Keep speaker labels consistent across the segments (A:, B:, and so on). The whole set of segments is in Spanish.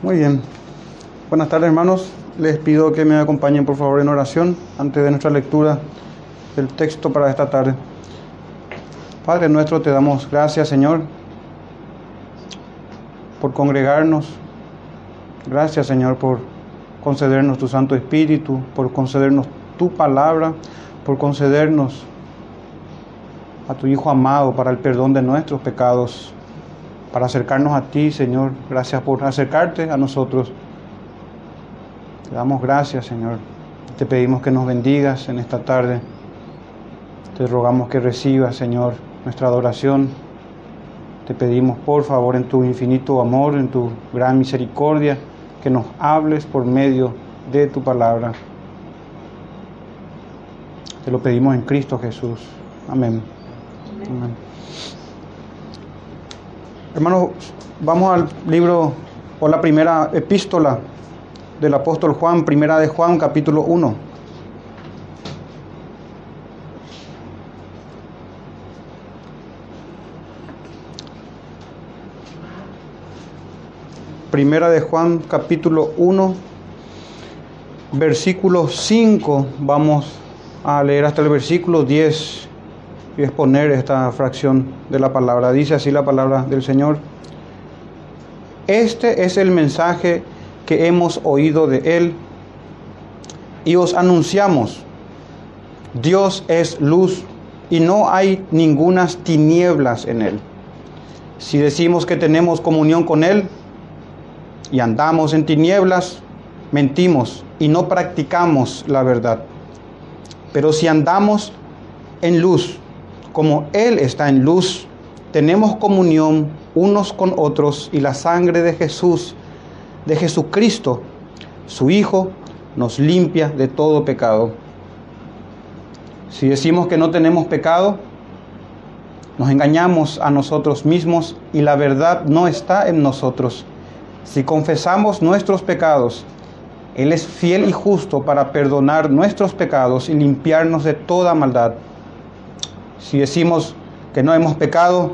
A: Muy bien. Buenas tardes, hermanos. Les pido que me acompañen, por favor, en oración antes de nuestra lectura del texto para esta tarde. Padre nuestro, te damos gracias, Señor, por congregarnos. Gracias, Señor, por concedernos tu Santo Espíritu, por concedernos tu palabra, por concedernos a tu Hijo amado para el perdón de nuestros pecados, para acercarnos a ti, Señor. Gracias por acercarte a nosotros. Te damos gracias, Señor. Te pedimos que nos bendigas en esta tarde. Te rogamos que recibas, Señor, nuestra adoración. Te pedimos, por favor, en tu infinito amor, en tu gran misericordia, que nos hables por medio de tu palabra. Te lo pedimos en Cristo Jesús. Amén. Amén. Hermanos, vamos al libro o la primera epístola del apóstol Juan, primera de Juan, capítulo 1. Primera de Juan, capítulo 1, versículo 5. Vamos a leer hasta el versículo 10 y exponer esta fracción de la palabra. Dice así la palabra del Señor. Este es el mensaje que hemos oído de Él y os anunciamos, Dios es luz y no hay ningunas tinieblas en Él. Si decimos que tenemos comunión con Él y andamos en tinieblas, mentimos y no practicamos la verdad. Pero si andamos en luz, como Él está en luz, tenemos comunión unos con otros y la sangre de Jesús de Jesucristo, su Hijo, nos limpia de todo pecado. Si decimos que no tenemos pecado, nos engañamos a nosotros mismos y la verdad no está en nosotros. Si confesamos nuestros pecados, Él es fiel y justo para perdonar nuestros pecados y limpiarnos de toda maldad. Si decimos que no hemos pecado,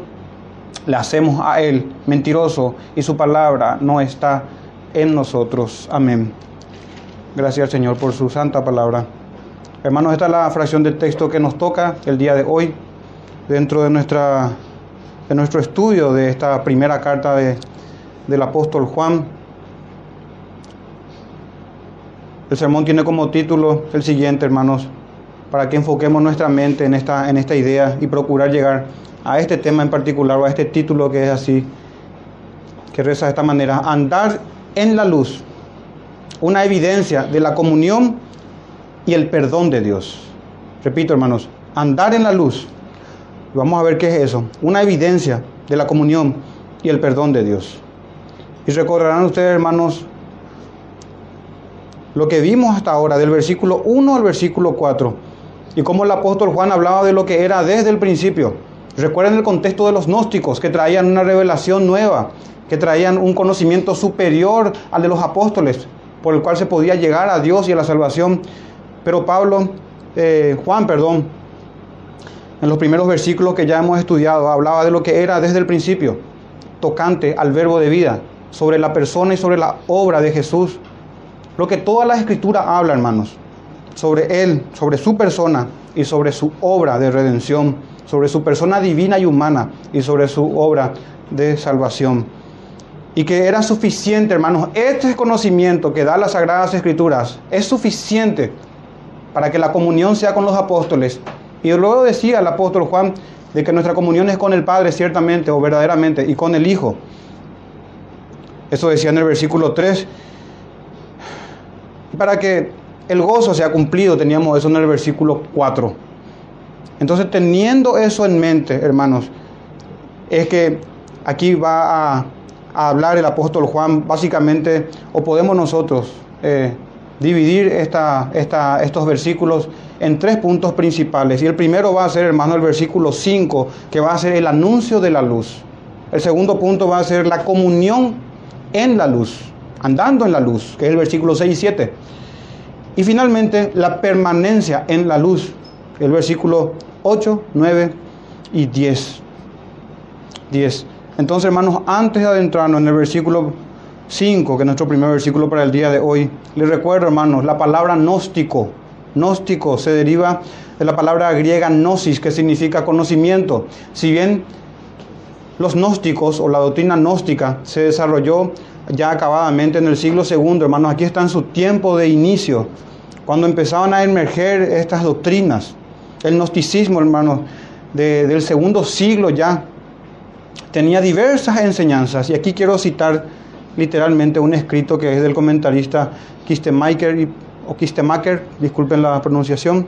A: le hacemos a Él mentiroso y su palabra no está en nosotros. Amén. Gracias Señor por su santa palabra. Hermanos, esta es la fracción del texto que nos toca el día de hoy dentro de, nuestra, de nuestro estudio de esta primera carta de, del apóstol Juan. El sermón tiene como título el siguiente, hermanos, para que enfoquemos nuestra mente en esta, en esta idea y procurar llegar a este tema en particular o a este título que es así, que reza de esta manera, andar en la luz una evidencia de la comunión y el perdón de Dios. Repito, hermanos, andar en la luz. Vamos a ver qué es eso. Una evidencia de la comunión y el perdón de Dios. Y recordarán ustedes, hermanos, lo que vimos hasta ahora, del versículo 1 al versículo 4, y cómo el apóstol Juan hablaba de lo que era desde el principio. Recuerden el contexto de los gnósticos que traían una revelación nueva, que traían un conocimiento superior al de los apóstoles, por el cual se podía llegar a Dios y a la salvación. Pero Pablo, eh, Juan, perdón, en los primeros versículos que ya hemos estudiado, hablaba de lo que era desde el principio, tocante al verbo de vida, sobre la persona y sobre la obra de Jesús. Lo que toda la escritura habla, hermanos, sobre Él, sobre su persona y sobre su obra de redención, sobre su persona divina y humana y sobre su obra de salvación y que era suficiente, hermanos. Este conocimiento que da las Sagradas Escrituras es suficiente para que la comunión sea con los apóstoles. Y luego decía el apóstol Juan de que nuestra comunión es con el Padre, ciertamente o verdaderamente, y con el Hijo. Eso decía en el versículo 3. Para que el gozo sea cumplido, teníamos eso en el versículo 4. Entonces, teniendo eso en mente, hermanos, es que aquí va a a hablar el apóstol Juan, básicamente, o podemos nosotros eh, dividir esta, esta, estos versículos en tres puntos principales. Y el primero va a ser, hermano, el versículo 5, que va a ser el anuncio de la luz. El segundo punto va a ser la comunión en la luz, andando en la luz, que es el versículo 6 y 7. Y finalmente, la permanencia en la luz, el versículo 8, 9 y 10. 10. Entonces, hermanos, antes de adentrarnos en el versículo 5, que es nuestro primer versículo para el día de hoy. Les recuerdo, hermanos, la palabra gnóstico. Gnóstico se deriva de la palabra griega gnosis, que significa conocimiento. Si bien los gnósticos o la doctrina gnóstica se desarrolló ya acabadamente en el siglo II, hermanos, aquí está en su tiempo de inicio, cuando empezaban a emerger estas doctrinas. El gnosticismo, hermanos, del segundo siglo ya tenía diversas enseñanzas. Y aquí quiero citar literalmente un escrito que es del comentarista Kistemaker, o Kistemaker, disculpen la pronunciación,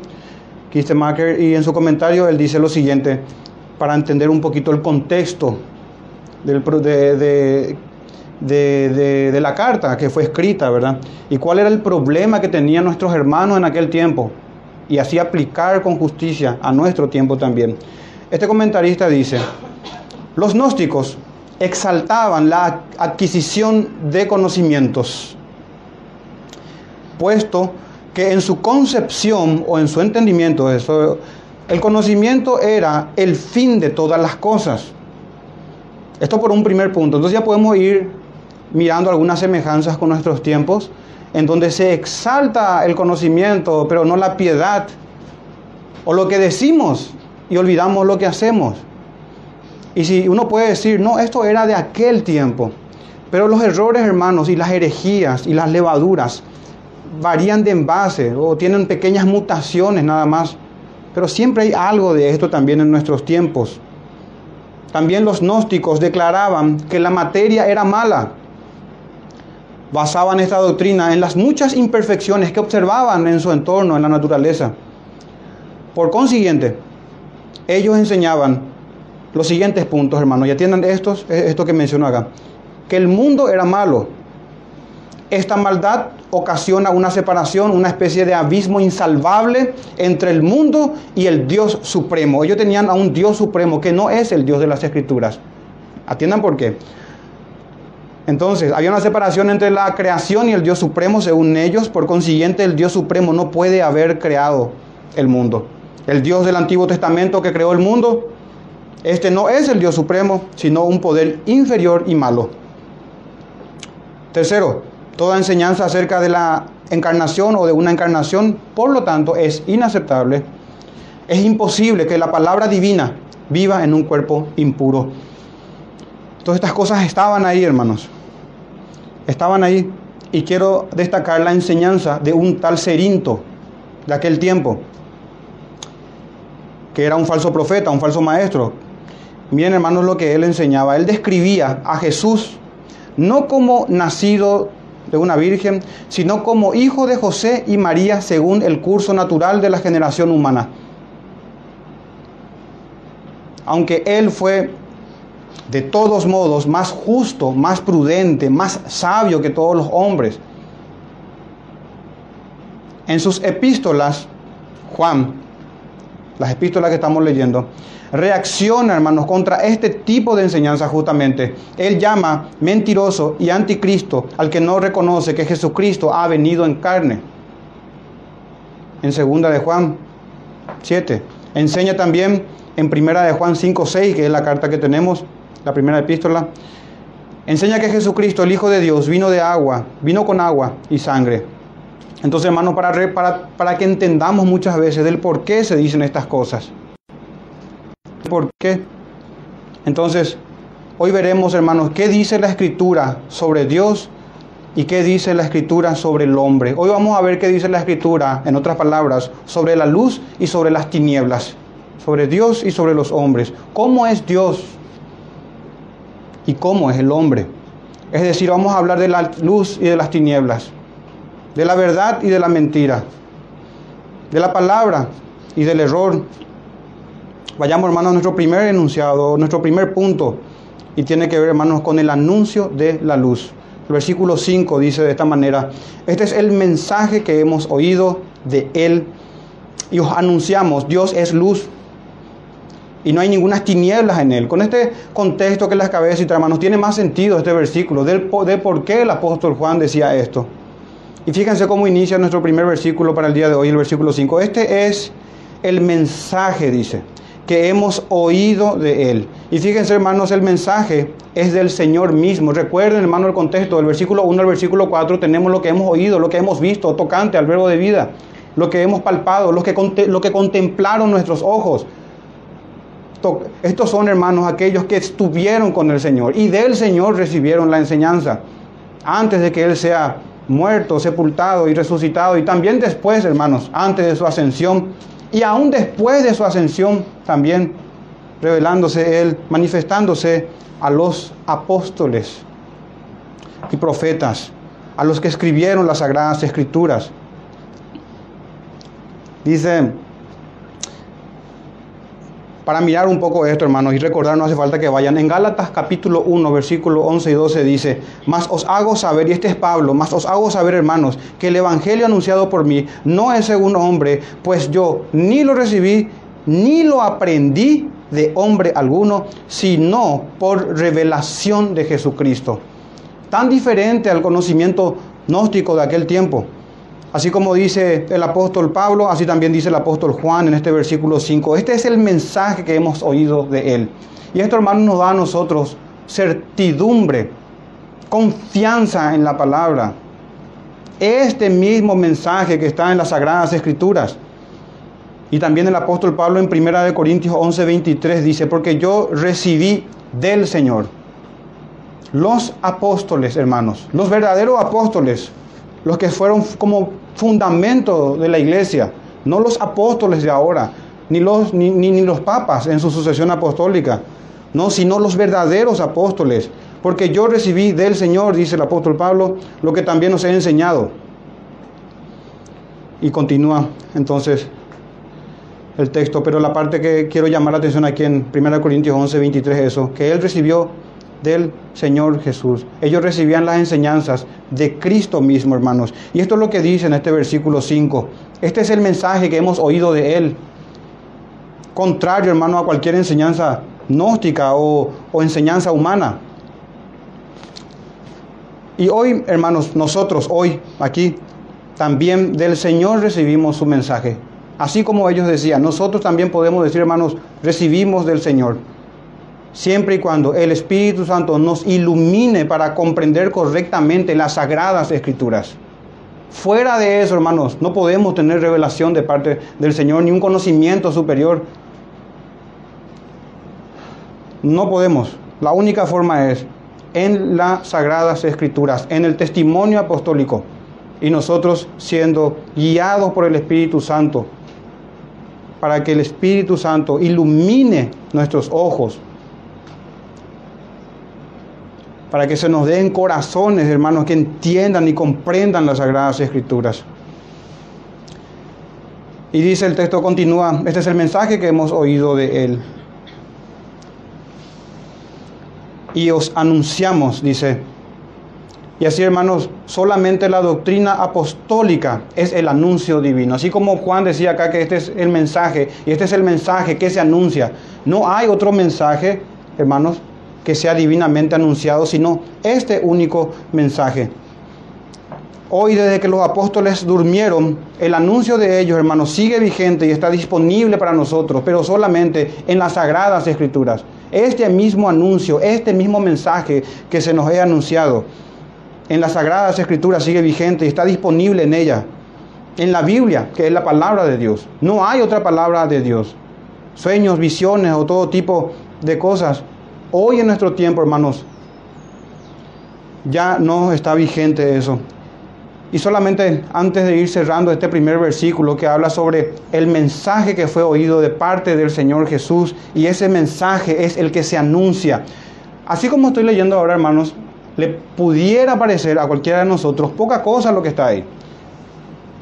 A: Kistemaker, y en su comentario él dice lo siguiente, para entender un poquito el contexto del, de, de, de, la carta que fue escrita, ¿verdad? Y cuál era el problema que tenían nuestros hermanos en aquel tiempo, y así aplicar con justicia a nuestro tiempo también. Este comentarista dice, los gnósticos exaltaban la adquisición de conocimientos, puesto que en su concepción o en su entendimiento, eso, el conocimiento era el fin de todas las cosas. Esto por un primer punto. Entonces ya podemos ir mirando algunas semejanzas con nuestros tiempos, en donde se exalta el conocimiento, pero no la piedad, o lo que decimos y olvidamos lo que hacemos. Y si uno puede decir, no, esto era de aquel tiempo, pero los errores, hermanos, y las herejías y las levaduras varían de envase o tienen pequeñas mutaciones nada más, pero siempre hay algo de esto también en nuestros tiempos. También los gnósticos declaraban que la materia era mala. Basaban esta doctrina en las muchas imperfecciones que observaban en su entorno, en la naturaleza. Por consiguiente, ellos enseñaban los siguientes puntos, hermanos. Ya tienen estos, eh, esto que menciono acá. Que el mundo era malo. Esta maldad ocasiona una separación, una especie de abismo insalvable entre el mundo y el Dios supremo. Ellos tenían a un Dios supremo que no es el Dios de las Escrituras. Atiendan por qué. Entonces, había una separación entre la creación y el Dios supremo, según ellos. Por consiguiente, el Dios supremo no puede haber creado el mundo. El Dios del Antiguo Testamento que creó el mundo, este no es el Dios supremo, sino un poder inferior y malo. Tercero, toda enseñanza acerca de la encarnación o de una encarnación, por lo tanto, es inaceptable. Es imposible que la palabra divina viva en un cuerpo impuro. Todas estas cosas estaban ahí, hermanos. Estaban ahí. Y quiero destacar la enseñanza de un tal Cerinto de aquel tiempo, que era un falso profeta, un falso maestro. Miren hermanos lo que él enseñaba. Él describía a Jesús no como nacido de una virgen, sino como hijo de José y María según el curso natural de la generación humana. Aunque él fue de todos modos más justo, más prudente, más sabio que todos los hombres. En sus epístolas, Juan las epístolas que estamos leyendo, reacciona, hermanos, contra este tipo de enseñanza justamente. Él llama mentiroso y anticristo al que no reconoce que Jesucristo ha venido en carne. En segunda de Juan 7. Enseña también en primera de Juan 5, 6, que es la carta que tenemos, la primera epístola. Enseña que Jesucristo, el Hijo de Dios, vino de agua, vino con agua y sangre entonces, hermanos, para, que entendamos muchas veces del por qué se dicen estas cosas. ¿Por qué? Entonces, hoy veremos, hermanos, qué dice la Escritura sobre Dios y qué dice la Escritura sobre el hombre. Hoy vamos a ver qué dice la Escritura, en otras palabras, sobre la luz y sobre las tinieblas, sobre Dios y sobre los hombres. ¿Cómo es Dios y cómo es el hombre? Es decir, vamos a hablar de la luz y de las tinieblas de la verdad y de la mentira, de la palabra y del error. Vayamos, hermanos, a nuestro primer enunciado, nuestro primer punto, y tiene que ver, hermanos, con el anuncio de la luz. El versículo 5 dice de esta manera, este es el mensaje que hemos oído de Él y os anunciamos, Dios es luz y no hay ninguna tinieblas en Él. Con este contexto que les acabé de citar, hermanos, tiene más sentido este versículo, de por qué el apóstol Juan decía esto. Y fíjense cómo inicia nuestro primer versículo para el día de hoy, el versículo 5. Este es el mensaje, dice, que hemos oído de Él. Y fíjense, hermanos, el mensaje es del Señor mismo. Recuerden, hermano, el contexto del versículo 1 al versículo 4 tenemos lo que hemos oído, lo que hemos visto, tocante al verbo de vida, lo que hemos palpado, que, lo que contemplaron nuestros ojos. Estos son, hermanos, aquellos que estuvieron con el Señor y del Señor recibieron la enseñanza antes de que Él sea muerto, sepultado y resucitado, y también después, hermanos, antes de su ascensión, y aún después de su ascensión, también revelándose Él, manifestándose a los apóstoles y profetas, a los que escribieron las sagradas escrituras. Dice para mirar un poco esto, hermanos, y recordar, no hace falta que vayan. En Gálatas capítulo 1, versículo 11 y 12 dice, mas os hago saber, y este es Pablo, mas os hago saber, hermanos, que el Evangelio anunciado por mí no es según hombre, pues yo ni lo recibí, ni lo aprendí de hombre alguno, sino por revelación de Jesucristo. Tan diferente al conocimiento gnóstico de aquel tiempo. Así como dice el apóstol Pablo, así también dice el apóstol Juan en este versículo 5. Este es el mensaje que hemos oído de él. Y esto, hermano, nos da a nosotros certidumbre, confianza en la palabra. Este mismo mensaje que está en las Sagradas Escrituras. Y también el apóstol Pablo en 1 Corintios 11, 23 dice, porque yo recibí del Señor. Los apóstoles, hermanos, los verdaderos apóstoles, los que fueron como fundamento de la iglesia, no los apóstoles de ahora, ni los, ni, ni, los papas en su sucesión apostólica, no, sino los verdaderos apóstoles, porque yo recibí del Señor, dice el apóstol Pablo, lo que también os he enseñado. Y continúa entonces el texto, pero la parte que quiero llamar la atención aquí en 1 Corintios 11, 23 eso, que él recibió del Señor Jesús. Ellos recibían las enseñanzas de Cristo mismo, hermanos. Y esto es lo que dice en este versículo 5. Este es el mensaje que hemos oído de Él. Contrario, hermano, a cualquier enseñanza gnóstica o, o enseñanza humana. Y hoy, hermanos, nosotros, hoy, aquí, también del Señor recibimos su mensaje. Así como ellos decían, nosotros también podemos decir, hermanos, recibimos del Señor siempre y cuando el Espíritu Santo nos ilumine para comprender correctamente las sagradas escrituras. Fuera de eso, hermanos, no podemos tener revelación de parte del Señor ni un conocimiento superior. No podemos. La única forma es en las sagradas escrituras, en el testimonio apostólico y nosotros siendo guiados por el Espíritu Santo para que el Espíritu Santo ilumine nuestros ojos para que se nos den corazones, hermanos, que entiendan y comprendan las sagradas escrituras. Y dice el texto continúa, este es el mensaje que hemos oído de él. Y os anunciamos, dice. Y así, hermanos, solamente la doctrina apostólica es el anuncio divino. Así como Juan decía acá que este es el mensaje, y este es el mensaje que se anuncia. No hay otro mensaje, hermanos, que sea divinamente anunciado, sino este único mensaje. Hoy desde que los apóstoles durmieron, el anuncio de ellos, hermanos, sigue vigente y está disponible para nosotros, pero solamente en las sagradas escrituras. Este mismo anuncio, este mismo mensaje que se nos ha anunciado en las sagradas escrituras sigue vigente y está disponible en ella. En la Biblia, que es la palabra de Dios. No hay otra palabra de Dios. Sueños, visiones o todo tipo de cosas Hoy en nuestro tiempo, hermanos, ya no está vigente eso. Y solamente antes de ir cerrando este primer versículo que habla sobre el mensaje que fue oído de parte del Señor Jesús y ese mensaje es el que se anuncia. Así como estoy leyendo ahora, hermanos, le pudiera parecer a cualquiera de nosotros poca cosa lo que está ahí.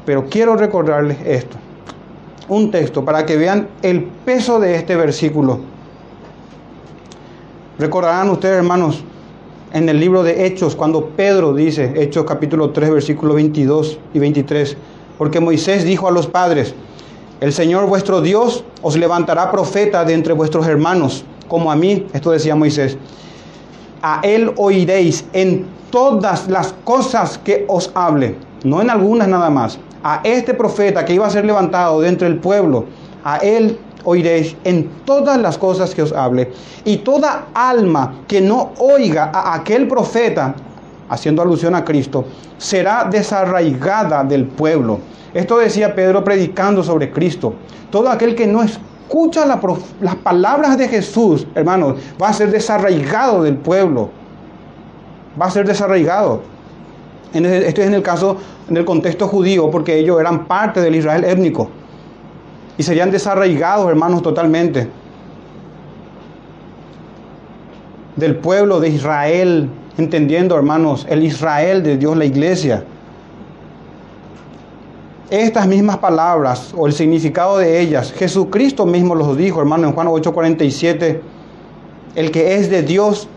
A: Pero quiero recordarles esto. Un texto para que vean el peso de este versículo Recordarán ustedes, hermanos, en el libro de Hechos, cuando Pedro dice, Hechos capítulo 3, versículos 22 y 23, porque Moisés dijo a los padres, el Señor vuestro Dios os levantará profeta de entre vuestros hermanos, como a mí, esto decía Moisés, a él oiréis en todas las cosas que os hable, no en algunas nada más, a este profeta que iba a ser levantado de entre el pueblo, a Él oiréis en todas las cosas que os hable. Y toda alma que no oiga a aquel profeta, haciendo alusión a Cristo, será desarraigada del pueblo. Esto decía Pedro predicando sobre Cristo. Todo aquel que no escucha las palabras de Jesús, hermanos, va a ser desarraigado del pueblo. Va a ser desarraigado. Esto es en el caso, en el contexto judío, porque ellos eran parte del Israel étnico y serían desarraigados, hermanos, totalmente del pueblo de Israel, entendiendo, hermanos, el Israel de Dios, la iglesia. Estas mismas palabras o el significado de ellas, Jesucristo mismo los dijo, hermano, en Juan 8:47, el que es de Dios,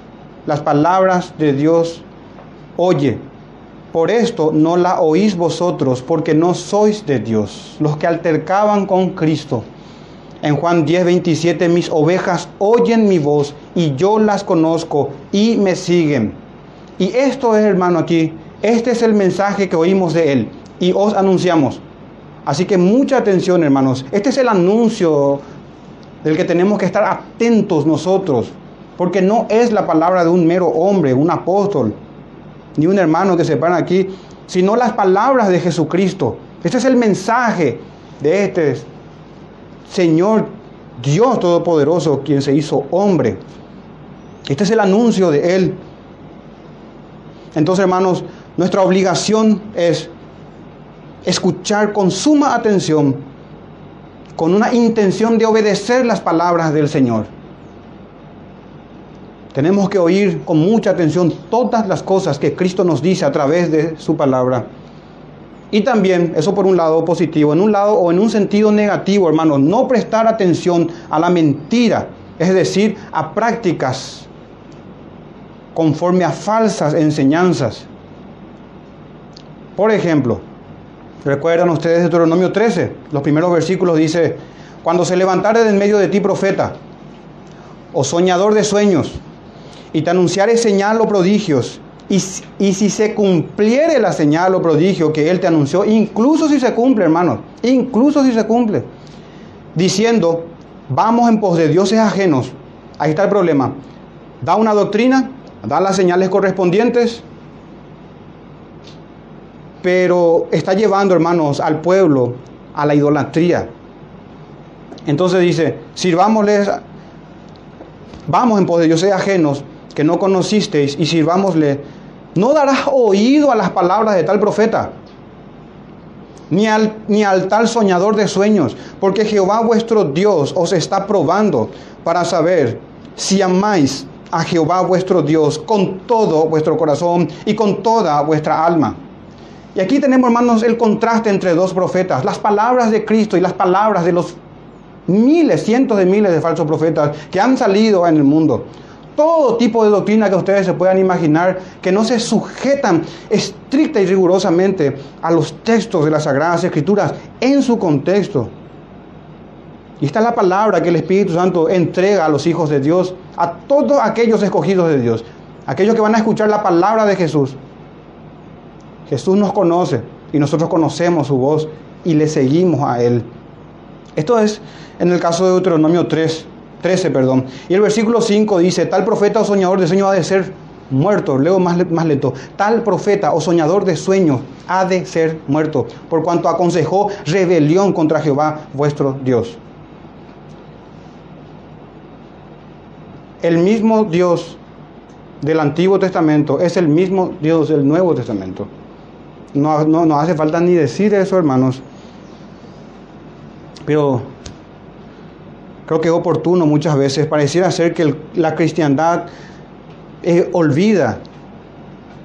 A: las palabras de Dios oye. Por esto no la oís vosotros, porque no sois de Dios. Los que altercaban con Cristo. En Juan 10, 27, mis ovejas oyen mi voz y yo las conozco y me siguen. Y esto es, hermano, aquí, este es el mensaje que oímos de Él y os anunciamos. Así que mucha atención, hermanos. Este es el anuncio del que tenemos que estar atentos nosotros, porque no es la palabra de un mero hombre, un apóstol ni un hermano que se para aquí, sino las palabras de Jesucristo. Este es el mensaje de este Señor Dios Todopoderoso, quien se hizo hombre. Este es el anuncio de Él. Entonces, hermanos, nuestra obligación es escuchar con suma atención, con una intención de obedecer las palabras del Señor. Tenemos que oír con mucha atención todas las cosas que Cristo nos dice a través de su palabra. Y también, eso por un lado positivo, en un lado o en un sentido negativo, hermanos, no prestar atención a la mentira, es decir, a prácticas conforme a falsas enseñanzas. Por ejemplo, recuerdan ustedes Deuteronomio 13, los primeros versículos dice, cuando se levantare de en medio de ti profeta o soñador de sueños, y te anunciare señal o prodigios. Y, y, si se cumpliere la señal o prodigio que Él te anunció, incluso si se cumple, hermanos, incluso si se cumple, diciendo, vamos en pos de dioses ajenos, ahí está el problema. Da una doctrina, da las señales correspondientes, pero está llevando, hermanos, al pueblo a la idolatría. Entonces dice, sirvámosles, vamos en pos de dioses ajenos, que no conocisteis y sirvámosle, no darás oído a las palabras de tal profeta, ni al, ni al tal soñador de sueños, porque Jehová vuestro Dios os está probando para saber si amáis a Jehová vuestro Dios con todo vuestro corazón y con toda vuestra alma. Y aquí tenemos, hermanos, el contraste entre dos profetas, las palabras de Cristo y las palabras de los miles, cientos de miles de falsos profetas que han salido en el mundo todo tipo de doctrina que ustedes se puedan imaginar, que no se sujetan estricta y rigurosamente a los textos de las Sagradas Escrituras en su contexto. Y esta es la palabra que el Espíritu Santo entrega a los hijos de Dios, a todos aquellos escogidos de Dios, aquellos que van a escuchar la palabra de Jesús. Jesús nos conoce y nosotros conocemos su voz y le seguimos a Él. Esto es en el caso de Deuteronomio 3, 13, perdón. Y el versículo 5 dice, tal profeta o soñador de sueños ha de ser muerto. Luego más, más lento. Tal profeta o soñador de sueños ha de ser muerto, por cuanto aconsejó rebelión contra Jehová vuestro Dios. El mismo Dios del Antiguo Testamento es el mismo Dios del Nuevo Testamento. No, no, no hace falta ni decir eso, hermanos. Pero creo que es oportuno muchas veces, pareciera ser que la cristiandad eh, olvida,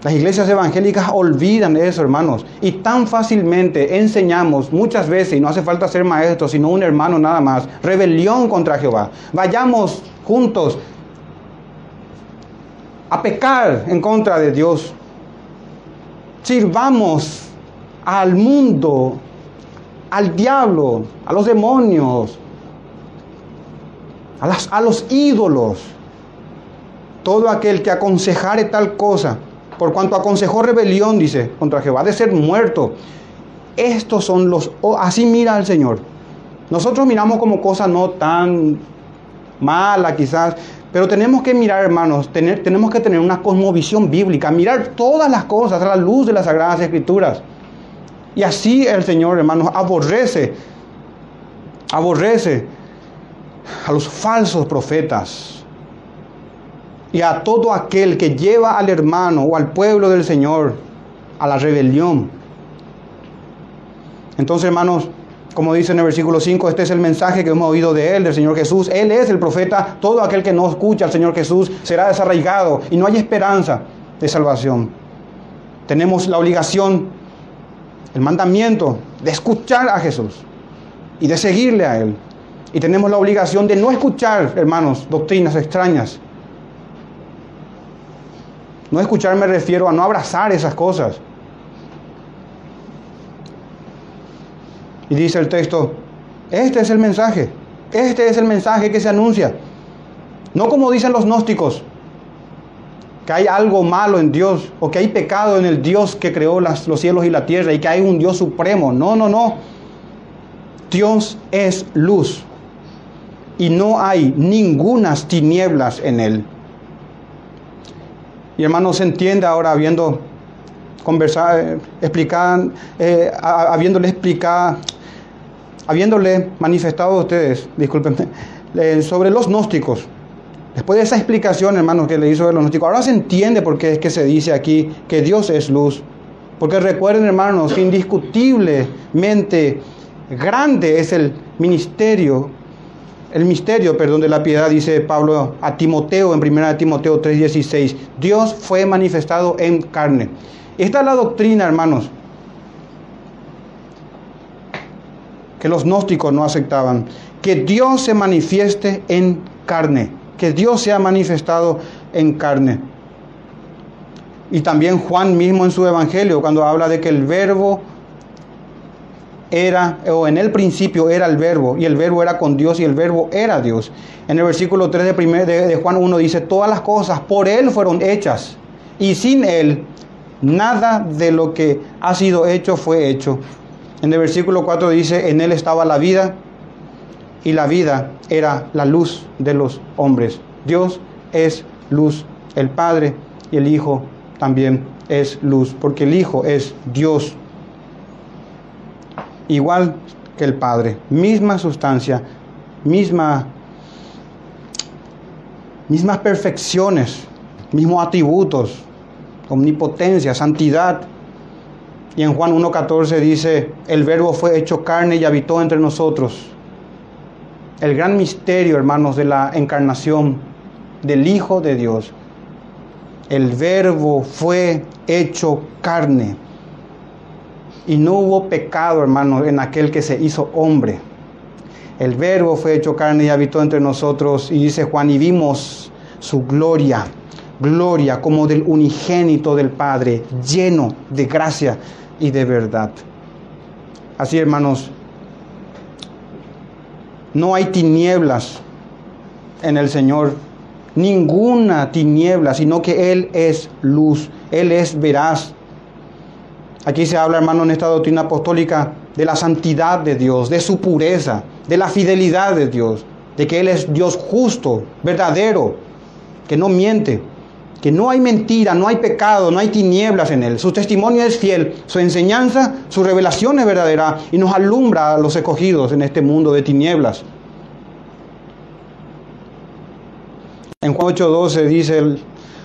A: las iglesias evangélicas olvidan eso, hermanos, y tan fácilmente enseñamos muchas veces, y no hace falta ser maestros, sino un hermano nada más, rebelión contra Jehová. Vayamos juntos a pecar en contra de Dios. Sirvamos al mundo, al diablo, a los demonios, a, los ídolos. Todo aquel que aconsejare tal cosa, por cuanto aconsejó rebelión, dice, contra Jehová, de ser muerto. Estos son los, así mira al Señor. Nosotros miramos como cosa no tan mala quizás, pero tenemos que mirar, hermanos, tener, tenemos que tener una cosmovisión bíblica, mirar todas las cosas a la luz de las Sagradas Escrituras. Y así el Señor, hermanos, aborrece, aborrece a los falsos profetas y a todo aquel que lleva al hermano o al pueblo del Señor a la rebelión. Entonces, hermanos, como dice en el versículo 5, este es el mensaje que hemos oído de Él, del Señor Jesús. Él es el profeta. Todo aquel que no escucha al Señor Jesús será desarraigado y no hay esperanza de salvación. Tenemos la obligación, el mandamiento de escuchar a Jesús y de seguirle a Él. Y tenemos la obligación de no escuchar, hermanos, doctrinas extrañas. No escuchar me refiero a no abrazar esas cosas. Y dice el texto, este es el mensaje, este es el mensaje que se anuncia. No como dicen los gnósticos, que hay algo malo en Dios o que hay pecado en el Dios que creó los cielos y la tierra y que hay un Dios supremo. No, no, no. Dios es luz y no hay ningunas tinieblas en él. Y hermanos, se entiende ahora viendo conversar, eh, explicar, eh, habiéndole explicado, habiéndole manifestado a ustedes, discúlpenme, sobre los gnósticos. Después de esa explicación, hermanos, que le hizo de los gnósticos, ahora se entiende por qué es que se dice aquí que Dios es luz. Porque recuerden, hermanos, indiscutiblemente grande es el ministerio, el misterio, perdón, de la piedad, dice Pablo a Timoteo en 1 Timoteo 3:16. Dios fue manifestado en carne. Esta es la doctrina, hermanos, que los gnósticos no aceptaban. Que Dios se manifieste en carne, que Dios se ha manifestado en carne. Y también Juan mismo en su evangelio, cuando habla de que el verbo era, o en el principio era el verbo, y el verbo era con Dios, y el verbo era Dios. En el versículo 3 de, primer, de, Juan 1 dice, todas las cosas por Él fueron hechas, y sin Él Nada de lo que ha sido hecho fue hecho. En el versículo 4 dice, en él estaba la vida y la vida era la luz de los hombres. Dios es luz, el Padre y el Hijo también es luz, porque el Hijo es Dios, igual que el Padre, misma sustancia, misma, mismas perfecciones, mismos atributos, omnipotencia, santidad. Y en Juan 1.14 dice, el verbo fue hecho carne y habitó entre nosotros. El gran misterio, hermanos, de la encarnación del Hijo de Dios. El verbo fue hecho carne. Y no hubo pecado, hermanos, en aquel que se hizo hombre. El verbo fue hecho carne y habitó entre nosotros. Y dice Juan, y vimos su gloria gloria como del unigénito del Padre, lleno de gracia y de verdad. Así, hermanos, no hay tinieblas en el Señor, ninguna tiniebla, sino que Él es luz, Él es veraz. Aquí se habla, hermano, en esta doctrina apostólica de la santidad de Dios, de su pureza, de la fidelidad de Dios, de que Él es Dios justo, verdadero, que no miente que no hay mentira, no hay pecado, no hay tinieblas en él. Su testimonio es fiel, su enseñanza, su revelación es verdadera y nos alumbra a los escogidos en este mundo de tinieblas. En Juan 8:12 dice,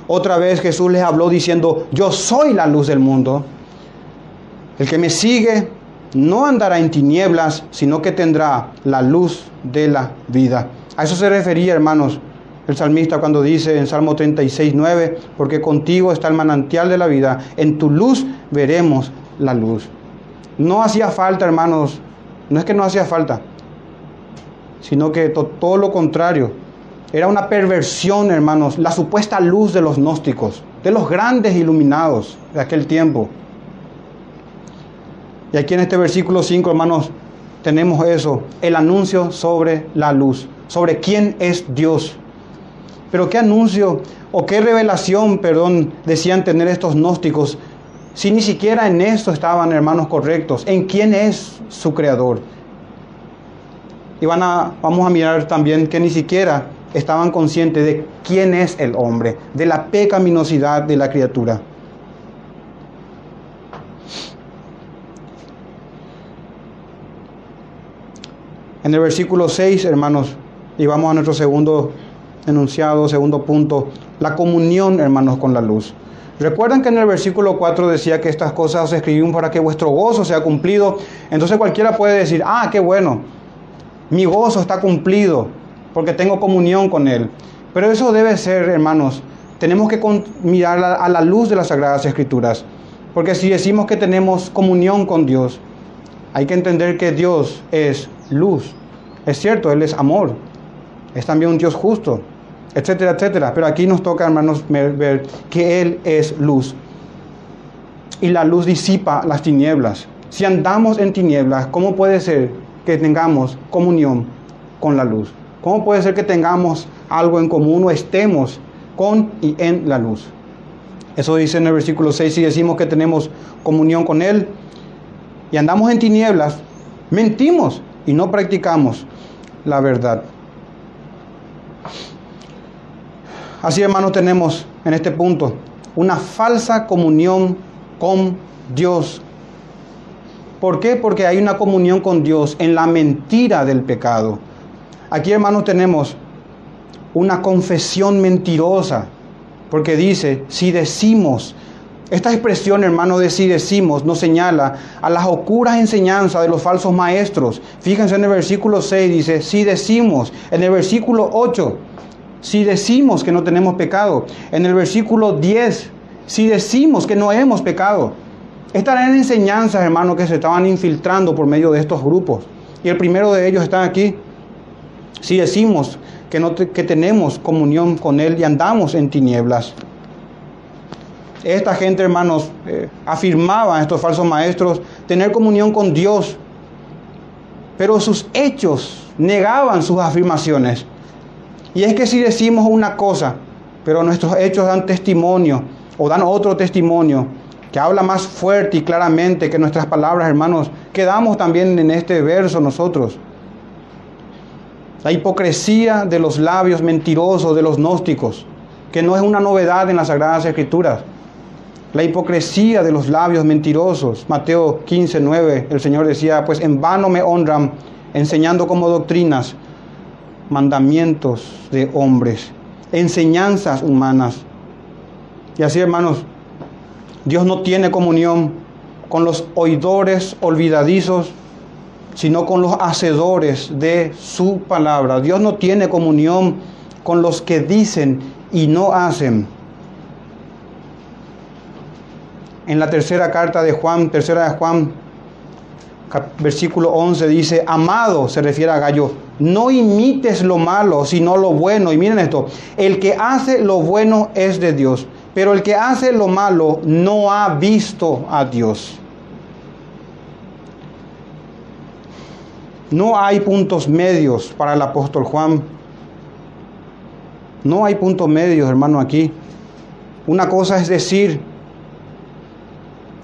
A: otra vez Jesús les habló diciendo, yo soy la luz del mundo. El que me sigue no andará en tinieblas, sino que tendrá la luz de la vida. A eso se refería, hermanos, el salmista cuando dice en Salmo 36, 9, porque contigo está el manantial de la vida, en tu luz veremos la luz. No hacía falta, hermanos, no es que no hacía falta, sino que todo lo contrario. Era una perversión, hermanos, la supuesta luz de los gnósticos, de los grandes iluminados de aquel tiempo. Y aquí en este versículo 5, hermanos, tenemos eso, el anuncio sobre la luz, sobre quién es Dios. Pero qué anuncio o qué revelación, perdón, decían tener estos gnósticos, si ni siquiera en esto estaban hermanos correctos, en quién es su creador. Y van a, vamos a mirar también que ni siquiera estaban conscientes de quién es el hombre, de la pecaminosidad de la criatura. En el versículo 6, hermanos, y vamos a nuestro segundo enunciado, segundo punto, la comunión, hermanos, con la luz. Recuerdan que en el versículo 4 decía que estas cosas os escribimos para que vuestro gozo sea cumplido. Entonces cualquiera puede decir, ah, qué bueno, mi gozo está cumplido porque tengo comunión con Él. Pero eso debe ser, hermanos, tenemos que mirar a la luz de las Sagradas Escrituras. Porque si decimos que tenemos comunión con Dios, hay que entender que Dios es luz. Es cierto, Él es amor. Es también un Dios justo, etcétera, etcétera. Pero aquí nos toca, hermanos, ver que Él es luz. Y la luz disipa las tinieblas. Si andamos en tinieblas, ¿cómo puede ser que tengamos comunión con la luz? ¿Cómo puede ser que tengamos algo en común o estemos con y en la luz? Eso dice en el versículo 6, si decimos que tenemos comunión con Él y andamos en tinieblas, mentimos y no practicamos la verdad. Así hermanos tenemos en este punto una falsa comunión con Dios. ¿Por qué? Porque hay una comunión con Dios en la mentira del pecado. Aquí hermanos tenemos una confesión mentirosa, porque dice, si decimos, esta expresión, hermano, de si decimos, nos señala a las oscuras enseñanzas de los falsos maestros. Fíjense en el versículo 6, dice, si decimos. En el versículo 8, si decimos que no tenemos pecado. En el versículo 10, si decimos que no hemos pecado. Estas eran enseñanzas, hermano, que se estaban infiltrando por medio de estos grupos. Y el primero de ellos está aquí. Si decimos que, no que tenemos comunión con Él y andamos en tinieblas. Esta gente, hermanos, eh, afirmaba, estos falsos maestros, tener comunión con Dios, pero sus hechos negaban sus afirmaciones. Y es que si decimos una cosa, pero nuestros hechos dan testimonio o dan otro testimonio que habla más fuerte y claramente que nuestras palabras, hermanos, quedamos también en este verso nosotros. La hipocresía de los labios mentirosos de los gnósticos, que no es una novedad en las Sagradas Escrituras. La hipocresía de los labios mentirosos. Mateo 15, 9, el Señor decía, pues en vano me honran enseñando como doctrinas mandamientos de hombres, enseñanzas humanas. Y así, hermanos, Dios no tiene comunión con los oidores olvidadizos, sino con los hacedores de su palabra. Dios no tiene comunión con los que dicen y no hacen. En la tercera carta de Juan, tercera de Juan, versículo 11 dice, amado, se refiere a Gallo, no imites lo malo, sino lo bueno. Y miren esto, el que hace lo bueno es de Dios, pero el que hace lo malo no ha visto a Dios. No hay puntos medios para el apóstol Juan. No hay puntos medios, hermano, aquí. Una cosa es decir,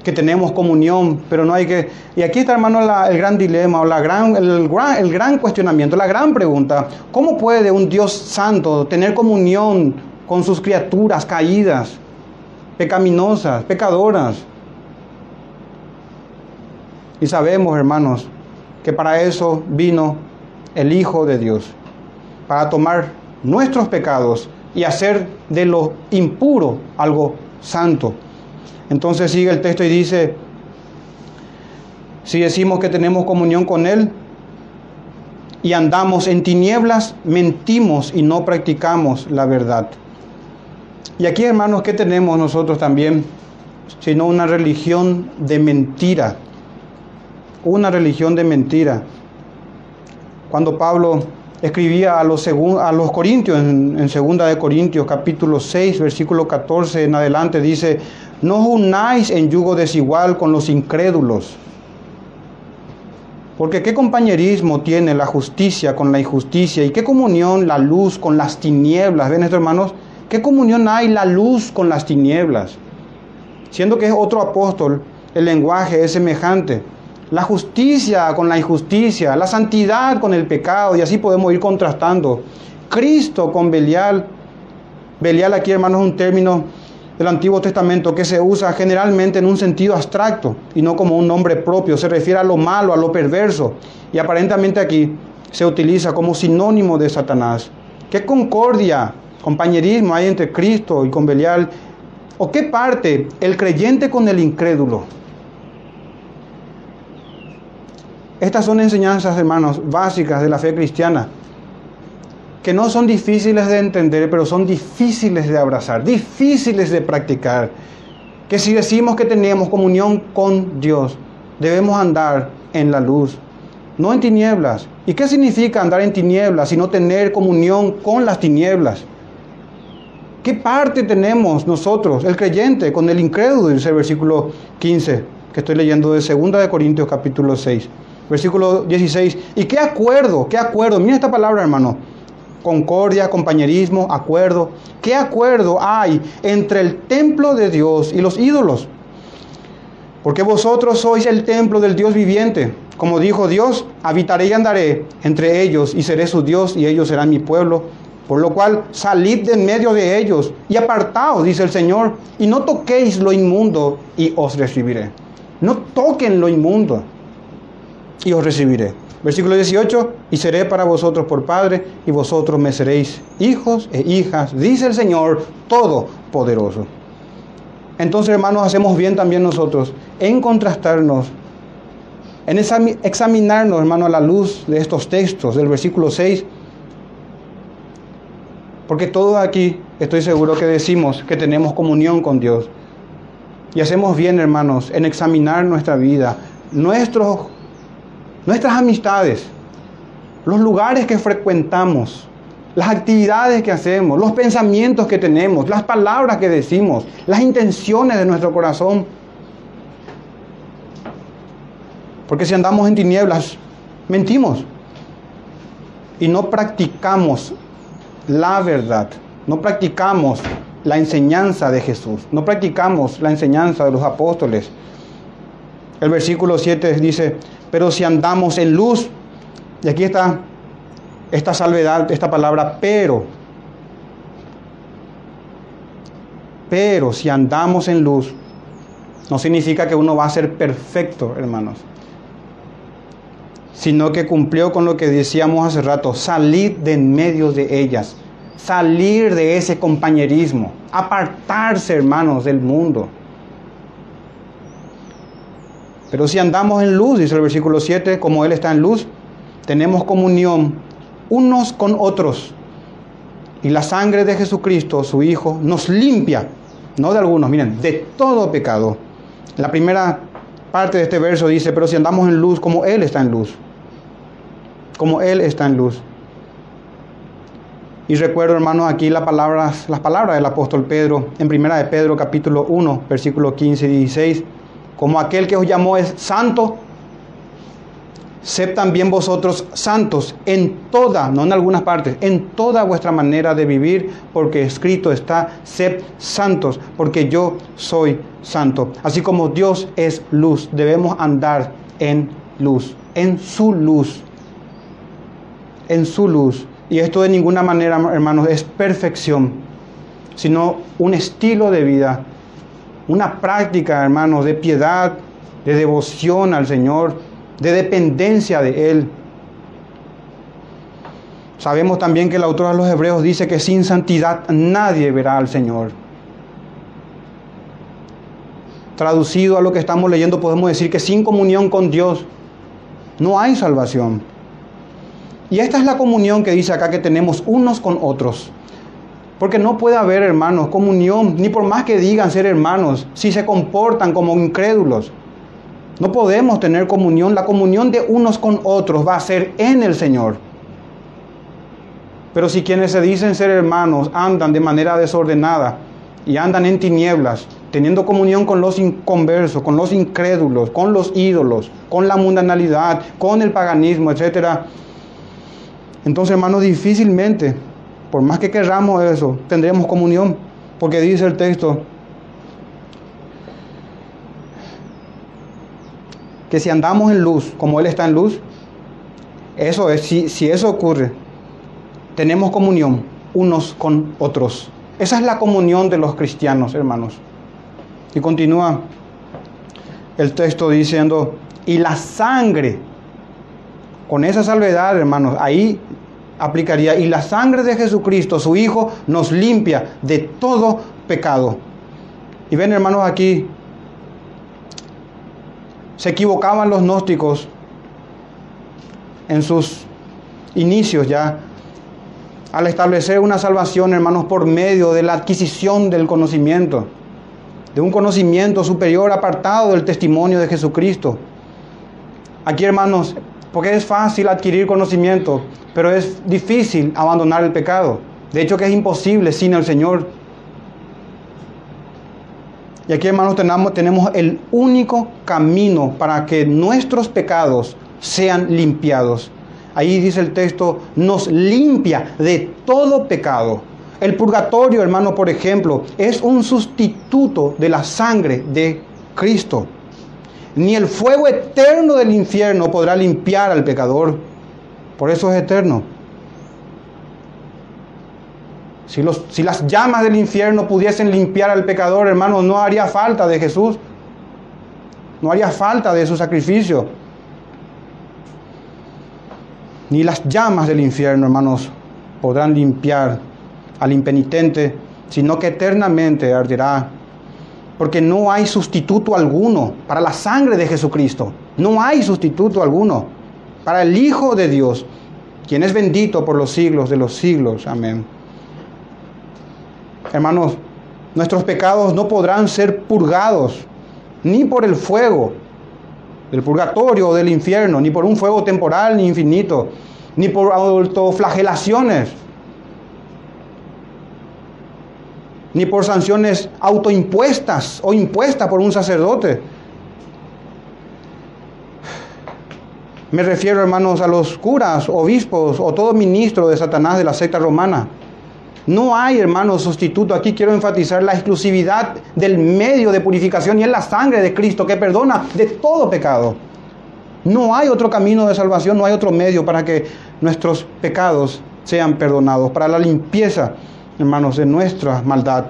A: que tenemos comunión, pero no hay que... Y aquí está, hermano, el gran dilema, o la gran, el, gran, el gran cuestionamiento, la gran pregunta. ¿Cómo puede un Dios santo tener comunión con sus criaturas caídas, pecaminosas, pecadoras? Y sabemos, hermanos, que para eso vino el Hijo de Dios, para tomar nuestros pecados y hacer de lo impuro algo santo. Entonces sigue el texto y dice, si decimos que tenemos comunión con Él y andamos en tinieblas, mentimos y no practicamos la verdad. Y aquí, hermanos, ¿qué tenemos nosotros también? Sino una religión de mentira. Una religión de mentira. Cuando Pablo escribía a los, a los corintios, en, en segunda de Corintios capítulo 6, versículo 14 en adelante, dice, no unáis en yugo desigual con los incrédulos. Porque qué compañerismo tiene la justicia con la injusticia y qué comunión la luz con las tinieblas. ¿Ven esto, hermanos? ¿Qué comunión hay la luz con las tinieblas? Siendo que es otro apóstol, el lenguaje es semejante. la justicia con la injusticia, la santidad con el pecado, y así podemos ir contrastando. Cristo con Belial. Belial aquí, hermanos, es un término del Antiguo Testamento que se usa generalmente en un sentido abstracto y no como un nombre propio. Se refiere a lo malo, a lo perverso. Y aparentemente aquí se utiliza como sinónimo de Satanás. ¿Qué concordia, compañerismo hay entre Cristo y con Belial? ¿O qué parte el creyente con el incrédulo? Estas son enseñanzas, hermanos, básicas de la fe cristiana, que no son difíciles de entender, pero son difíciles de abrazar, difíciles de practicar. Que si decimos que tenemos comunión con Dios, debemos andar en la luz, no en tinieblas. ¿Y qué significa andar en tinieblas y no tener comunión con las tinieblas? ¿Qué parte tenemos nosotros, el creyente, con el incrédulo? Dice el versículo 15, que estoy leyendo de 2 de Corintios capítulo 6 versículo 16. ¿Y qué acuerdo? ¿Qué acuerdo? Mira esta palabra, hermano. Concordia, compañerismo, acuerdo. ¿Qué acuerdo hay entre el templo de Dios y los ídolos? Porque vosotros sois el templo del Dios viviente. Como dijo Dios, habitaré y andaré entre ellos y seré su Dios y ellos serán mi pueblo. Por lo cual salid de en medio de ellos y apartaos, dice el Señor, y no toquéis lo inmundo y os recibiré. No toquen lo inmundo y os recibiré. Versículo 18, y seré para vosotros por Padre, y vosotros me seréis hijos e hijas, dice el Señor Todopoderoso. Entonces, hermanos, hacemos bien también nosotros en contrastarnos, en examinarnos, hermano, a la luz de estos textos del versículo 6, porque todos aquí estoy seguro que decimos que tenemos comunión con Dios. Y hacemos bien, hermanos, en examinar nuestra vida, nuestros nuestras amistades, los lugares que frecuentamos, las actividades que hacemos, los pensamientos que tenemos, las palabras que decimos, las intenciones de nuestro corazón. Porque si andamos en tinieblas, mentimos y no practicamos la verdad, no practicamos la enseñanza de Jesús, no practicamos la enseñanza de los apóstoles. El versículo 7 dice, pero si andamos en luz, y aquí está esta salvedad, esta palabra, pero, pero si andamos en luz, no significa que uno va a ser perfecto, hermanos, sino que cumplió con lo que decíamos hace rato, salir de en medio de ellas, salir de ese compañerismo, apartarse, hermanos, del mundo. Pero si andamos en luz, dice el versículo 7, como Él está en luz, tenemos comunión unos con otros. Y la sangre de Jesucristo, su Hijo, nos limpia, no de algunos, miren, de todo pecado. La primera parte de este verso dice, pero si andamos en luz, como Él está en luz. Como Él está en luz. Y recuerdo, hermanos, aquí las palabras, las palabras del apóstol Pedro, en primera de Pedro capítulo 1, versículo 15 y 16 como aquel que os llamó es santo, sed también vosotros santos en toda, no en algunas partes, en toda vuestra manera de vivir, porque escrito está, sed santos, porque yo soy santo. Así como Dios es luz, debemos andar en luz, en su luz, en su luz. Y esto de ninguna manera, hermanos, es perfección, sino un estilo de vida una práctica, hermanos, de piedad, de devoción al Señor, de dependencia de Él. Sabemos también que el autor de los Hebreos dice que sin santidad nadie verá al Señor. Traducido a lo que estamos leyendo, podemos decir que sin comunión con Dios no hay salvación. Y esta es la comunión que dice acá que tenemos unos con otros. Porque no puede haber, hermanos, comunión, ni por más que digan ser hermanos, si se comportan como incrédulos. No podemos tener comunión. La comunión de unos con otros va a ser en el Señor. Pero si quienes se dicen ser hermanos andan de manera desordenada y andan en tinieblas, teniendo comunión con los inconversos, con los incrédulos, con los ídolos, con la mundanalidad, con el paganismo, etc. Entonces, hermanos, difícilmente por más que querramos eso, tendremos comunión, porque dice el texto que si andamos en luz, como Él está en luz, eso es, si, si eso ocurre, tenemos comunión unos con otros. Esa es la comunión de los cristianos, hermanos. Y continúa el texto diciendo, y la sangre, con esa salvedad, hermanos, ahí aplicaría, y la sangre de Jesucristo, su Hijo, nos limpia de todo pecado. Y ven, hermanos, aquí se equivocaban los gnósticos en sus inicios ya al establecer una salvación, hermanos, por medio de la adquisición del conocimiento, de un conocimiento superior apartado del testimonio de Jesucristo. Aquí, hermanos, porque es fácil adquirir conocimiento, pero es difícil abandonar el pecado. De hecho, que es imposible sin el Señor. Y aquí, hermanos, tenemos, tenemos el único camino para que nuestros pecados sean limpiados. Ahí dice el texto, nos limpia de todo pecado. El purgatorio, hermano, por ejemplo, es un sustituto de la sangre de Cristo. Ni el fuego eterno del infierno podrá limpiar al pecador. Por eso es eterno. Si, las llamas del infierno pudiesen limpiar al pecador, hermano, no haría falta de Jesús. No haría falta de su sacrificio ni las llamas del infierno, hermanos, podrán limpiar al impenitente, sino que eternamente arderá. Porque no hay sustituto alguno para la sangre de Jesucristo. No hay sustituto alguno para el Hijo de Dios, quien es bendito por los siglos de los siglos. Amén. Hermanos, nuestros pecados no podrán ser purgados ni por el fuego del purgatorio o del infierno, ni por un fuego temporal ni infinito, ni por autoflagelaciones, ni por sanciones autoimpuestas o impuestas por un sacerdote. Me refiero, hermanos, a los curas, obispos o todo ministro de Satanás de la secta romana. No hay, hermanos, sustituto. Aquí quiero enfatizar la exclusividad del medio de purificación y es la sangre de Cristo que perdona de todo pecado. No hay otro camino de salvación, no hay otro medio para que nuestros pecados sean perdonados, para la limpieza, hermanos, de nuestra maldad.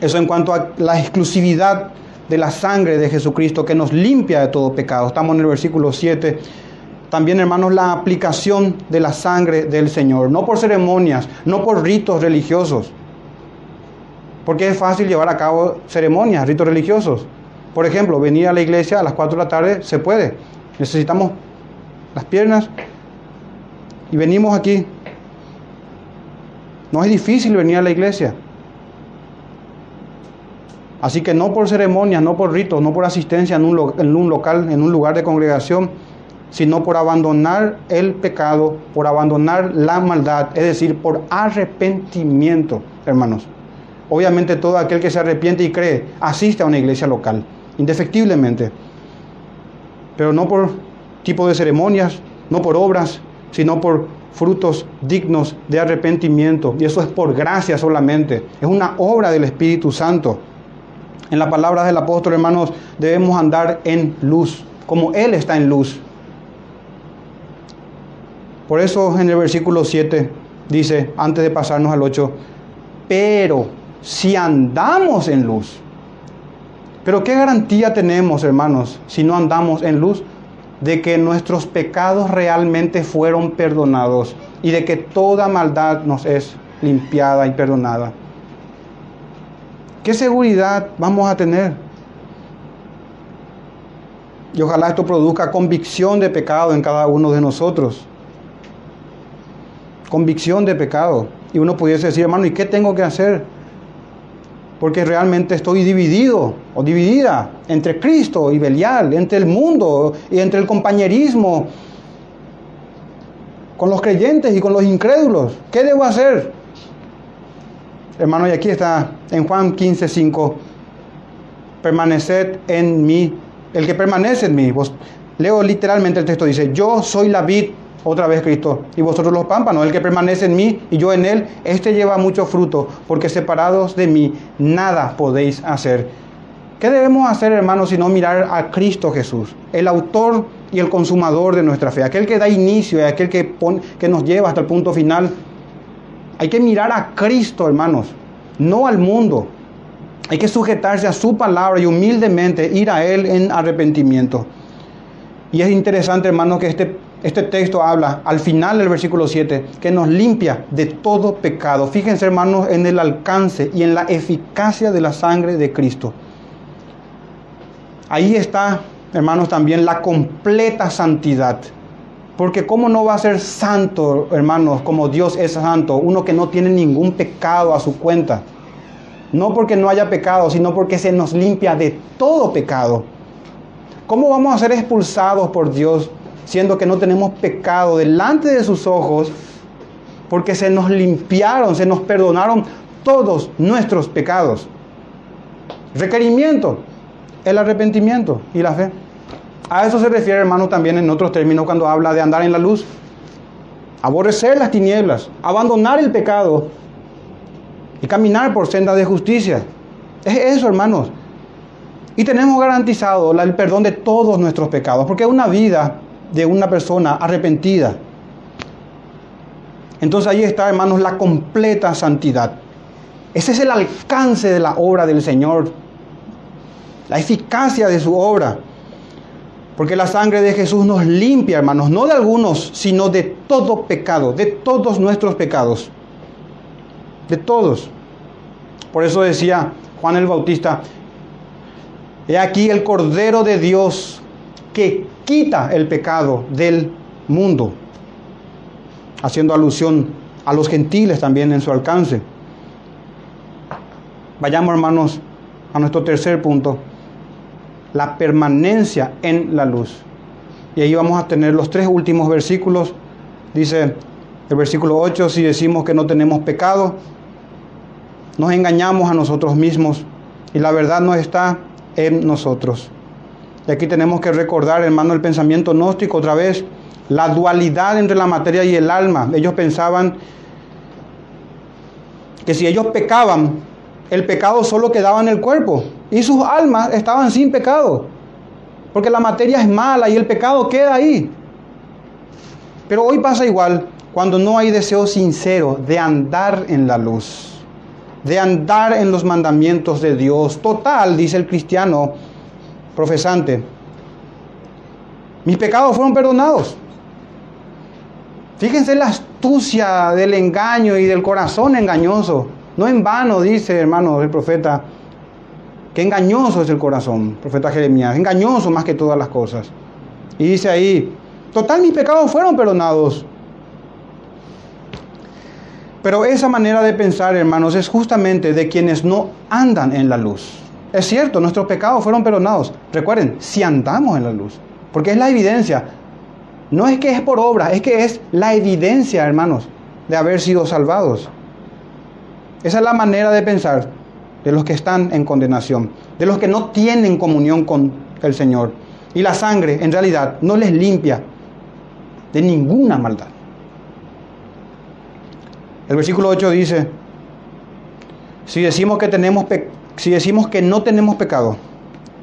A: Eso en cuanto a la exclusividad de la sangre de Jesucristo que nos limpia de todo pecado. Estamos en el versículo 7. También, hermanos, la aplicación de la sangre del Señor, no por ceremonias, no por ritos religiosos. Porque es fácil llevar a cabo ceremonias, ritos religiosos. Por ejemplo, venir a la iglesia a las 4 de la tarde se puede. Necesitamos las piernas y venimos aquí. No es difícil venir a la iglesia. Así que no por ceremonias, no por ritos, no por asistencia en un, en un local, en un lugar de congregación, sino por abandonar el pecado, por abandonar la maldad, es decir, por arrepentimiento, hermanos. Obviamente todo aquel que se arrepiente y cree asiste a una iglesia local, indefectiblemente pero no por tipo de ceremonias, no por obras, sino por frutos dignos de arrepentimiento. Y eso es por gracia solamente. Es una obra del Espíritu Santo. En las palabras del apóstol, hermanos, debemos andar en luz, como Él está en luz. Por eso en el versículo 7 dice, antes de pasarnos al 8, pero si andamos en luz, pero ¿qué garantía tenemos, hermanos, si no andamos en luz? De que nuestros pecados realmente fueron perdonados y de que toda maldad nos es limpiada y perdonada. ¿Qué seguridad vamos a tener? Y ojalá esto produzca convicción de pecado en cada uno de nosotros. Convicción de pecado. Y uno pudiese decir, hermano, ¿y qué tengo que hacer? Porque realmente estoy dividido o dividida entre Cristo y Belial, entre el mundo y entre el compañerismo con los creyentes y con los incrédulos. ¿Qué debo hacer? Hermano, y aquí está en Juan 15, 5, permaneced en mí, el que permanece en mí. leo literalmente el texto, dice, yo soy la vid otra vez Cristo, y vosotros los pámpanos, el que permanece en mí y yo en él, este lleva mucho fruto, porque separados de mí nada podéis hacer. ¿Qué debemos hacer, hermanos, sino mirar a Cristo Jesús, el autor y el consumador de nuestra fe, aquel que da inicio y aquel que, que nos lleva hasta el punto final? Hay que mirar a Cristo, hermanos, no al mundo. Hay que sujetarse a su palabra y humildemente ir a Él en arrepentimiento. Y es interesante, hermanos, que este, este texto habla al final del versículo 7, que nos limpia de todo pecado. Fíjense, hermanos, en el alcance y en la eficacia de la sangre de Cristo. Ahí está, hermanos, también la completa santidad. Porque ¿cómo no va a ser santo, hermanos, como Dios es santo? Uno que no tiene ningún pecado a su cuenta. No porque no haya pecado, sino porque se nos limpia de todo pecado. ¿Cómo vamos a ser expulsados por Dios siendo que no tenemos pecado delante de sus ojos? Porque se nos limpiaron, se nos perdonaron todos nuestros pecados. Requerimiento, el arrepentimiento y la fe. A eso se refiere, hermano, también en otros términos cuando habla de andar en la luz. Aborrecer las tinieblas, abandonar el pecado y caminar por sendas de justicia. Es eso, hermanos. Y tenemos garantizado el perdón de todos nuestros pecados, porque una vida de una persona arrepentida. Entonces ahí está, hermanos, la completa santidad. Ese es el alcance de la obra del Señor la eficacia de su obra. Porque la sangre de Jesús nos limpia, hermanos, no de algunos, sino de todo pecado, de todos nuestros pecados. De todos. Por eso decía Juan el Bautista, he aquí el Cordero de Dios que quita el pecado del mundo. Haciendo alusión a los gentiles también en su alcance. Vayamos, hermanos, a nuestro tercer punto la permanencia en la luz. Y ahí vamos a tener los tres últimos versículos. Dice el versículo 8, si decimos que no tenemos pecado, nos engañamos a nosotros mismos y la verdad no está en nosotros. Y aquí tenemos que recordar, hermano, el pensamiento gnóstico otra vez, la dualidad entre la materia y el alma. Ellos pensaban que si ellos pecaban, el pecado solo quedaba en el cuerpo y sus almas estaban sin pecado. Porque la materia es mala y el pecado queda ahí. Pero hoy pasa igual cuando no hay deseo sincero de andar en la luz, de andar en los mandamientos de Dios. Total, dice el cristiano profesante, mis pecados fueron perdonados. Fíjense la astucia del engaño y del corazón engañoso. No en vano dice, hermano, el profeta, que engañoso es el corazón, profeta Jeremías, engañoso más que todas las cosas. Y dice ahí, total mis pecados fueron perdonados. Pero esa manera de pensar, hermanos, es justamente de quienes no andan en la luz. Es cierto, nuestros pecados fueron perdonados. Recuerden, si andamos en la luz, porque es la evidencia. No es que es por obra, es que es la evidencia, hermanos, de haber sido salvados. Esa es la manera de pensar de los que están en condenación, de los que no tienen comunión con el Señor. Y la sangre en realidad no les limpia de ninguna maldad. El versículo 8 dice, si decimos que tenemos si decimos que no tenemos pecado,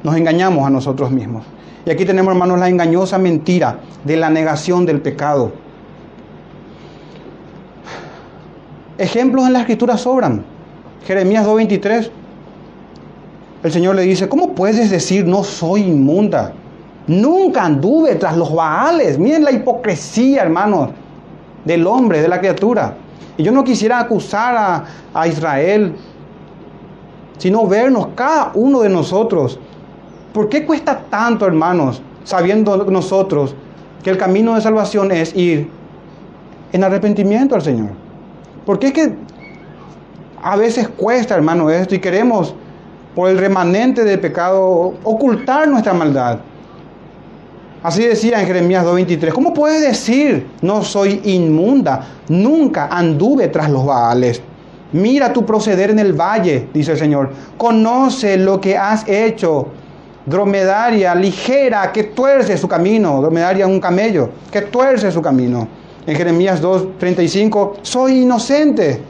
A: nos engañamos a nosotros mismos. Y aquí tenemos, hermanos, la engañosa mentira de la negación del pecado. Ejemplos en la escritura sobran. Jeremías 2.23. El Señor le dice, ¿cómo puedes decir no soy inmunda? Nunca anduve tras los baales. Miren la hipocresía, hermanos, del hombre, de la criatura. Y yo no quisiera acusar a, a Israel, sino vernos cada uno de nosotros. ¿Por qué cuesta tanto, hermanos, sabiendo nosotros que el camino de salvación es ir en arrepentimiento al Señor? Porque es que a veces cuesta, hermano, esto y queremos, por el remanente del pecado, ocultar nuestra maldad. Así decía en Jeremías 2.23, ¿cómo puedes decir, no soy inmunda, nunca anduve tras los baales? Mira tu proceder en el valle, dice el Señor, conoce lo que has hecho. Dromedaria ligera que tuerce su camino, dromedaria un camello, que tuerce su camino en Jeremías 2:35, soy inocente.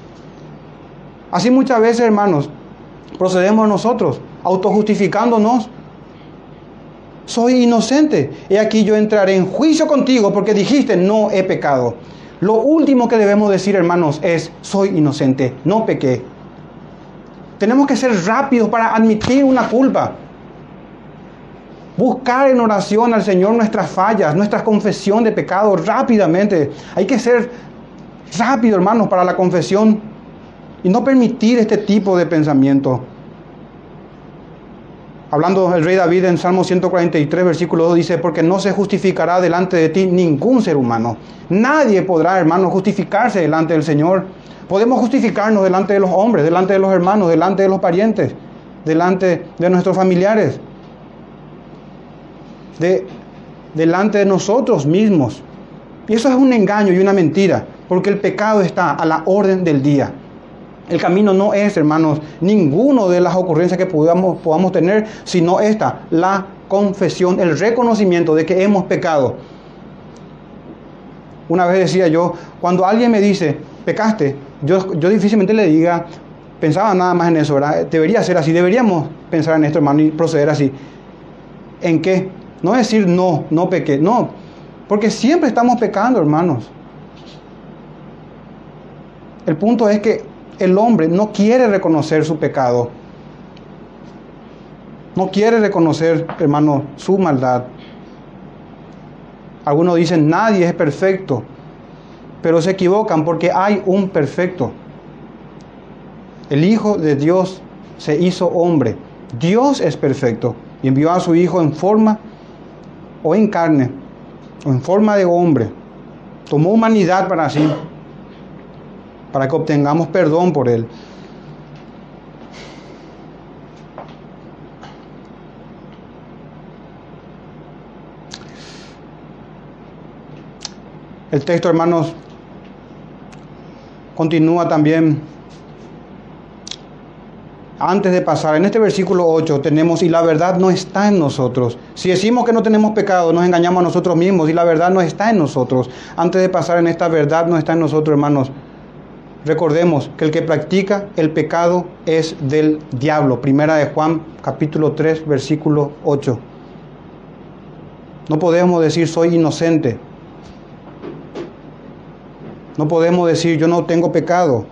A: Así muchas veces, hermanos, procedemos nosotros. autojustificándonos. Soy inocente. Y aquí yo entraré en juicio contigo porque dijiste, no he pecado. Lo último que debemos decir, hermanos, es, soy inocente, no pequé. Tenemos que ser rápidos para admitir una culpa. Buscar en oración al Señor nuestras fallas, nuestra confesión de pecado rápidamente. Hay que ser rápido, hermanos, para la confesión y no permitir este tipo de pensamiento. Hablando el rey David en Salmo 143, versículo 2, dice, porque no se justificará delante de ti ningún ser humano. Nadie podrá, hermanos, justificarse delante del Señor. Podemos justificarnos delante de los hombres, delante de los hermanos, delante de los parientes, delante de nuestros familiares de, delante de nosotros mismos. Y eso es un engaño y una mentira, porque el pecado está a la orden del día. El camino no es, hermanos, ninguno de las ocurrencias que podamos, podamos tener, sino esta, la confesión, el reconocimiento de que hemos pecado. Una vez decía yo, cuando alguien me dice, pecaste, yo, yo difícilmente le diga, pensaba nada más en eso, ¿verdad? Debería ser así, deberíamos pensar en esto, hermano, y proceder así. ¿En qué? No decir no, no pequé, no, porque siempre estamos pecando, hermanos. El punto es que el hombre no quiere reconocer su pecado. No quiere reconocer, hermano, su maldad. Algunos dicen, nadie es perfecto, pero se equivocan porque hay un perfecto. El Hijo de Dios se hizo hombre. Dios es perfecto y envió a su Hijo en forma o en carne, o en forma de hombre, tomó humanidad para sí, para que obtengamos perdón por él. El texto, hermanos, continúa también antes de pasar, en este versículo 8 tenemos, y la verdad no está en nosotros. Si decimos que no tenemos pecado, nos engañamos a nosotros mismos, y la verdad no está en nosotros. Antes de pasar en esta verdad no está en nosotros, hermanos. Recordemos que el que practica el pecado es del diablo. Primera de Juan, capítulo 3, versículo 8. No podemos decir soy inocente. No podemos decir yo no tengo pecado.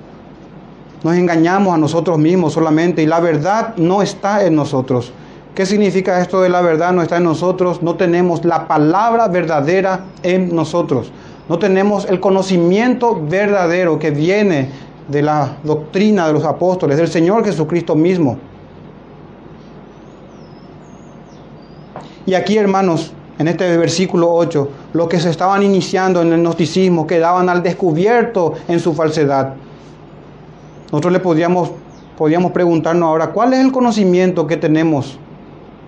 A: Nos engañamos a nosotros mismos solamente y la verdad no está en nosotros. ¿Qué significa esto de la verdad no está en nosotros? No tenemos la palabra verdadera en nosotros. No tenemos el conocimiento verdadero que viene de la doctrina de los apóstoles, del Señor Jesucristo mismo. Y aquí, hermanos, en este versículo 8, los que se estaban iniciando en el gnosticismo quedaban al descubierto en su falsedad. Nosotros le podríamos, podríamos preguntarnos ahora, ¿cuál es el conocimiento que tenemos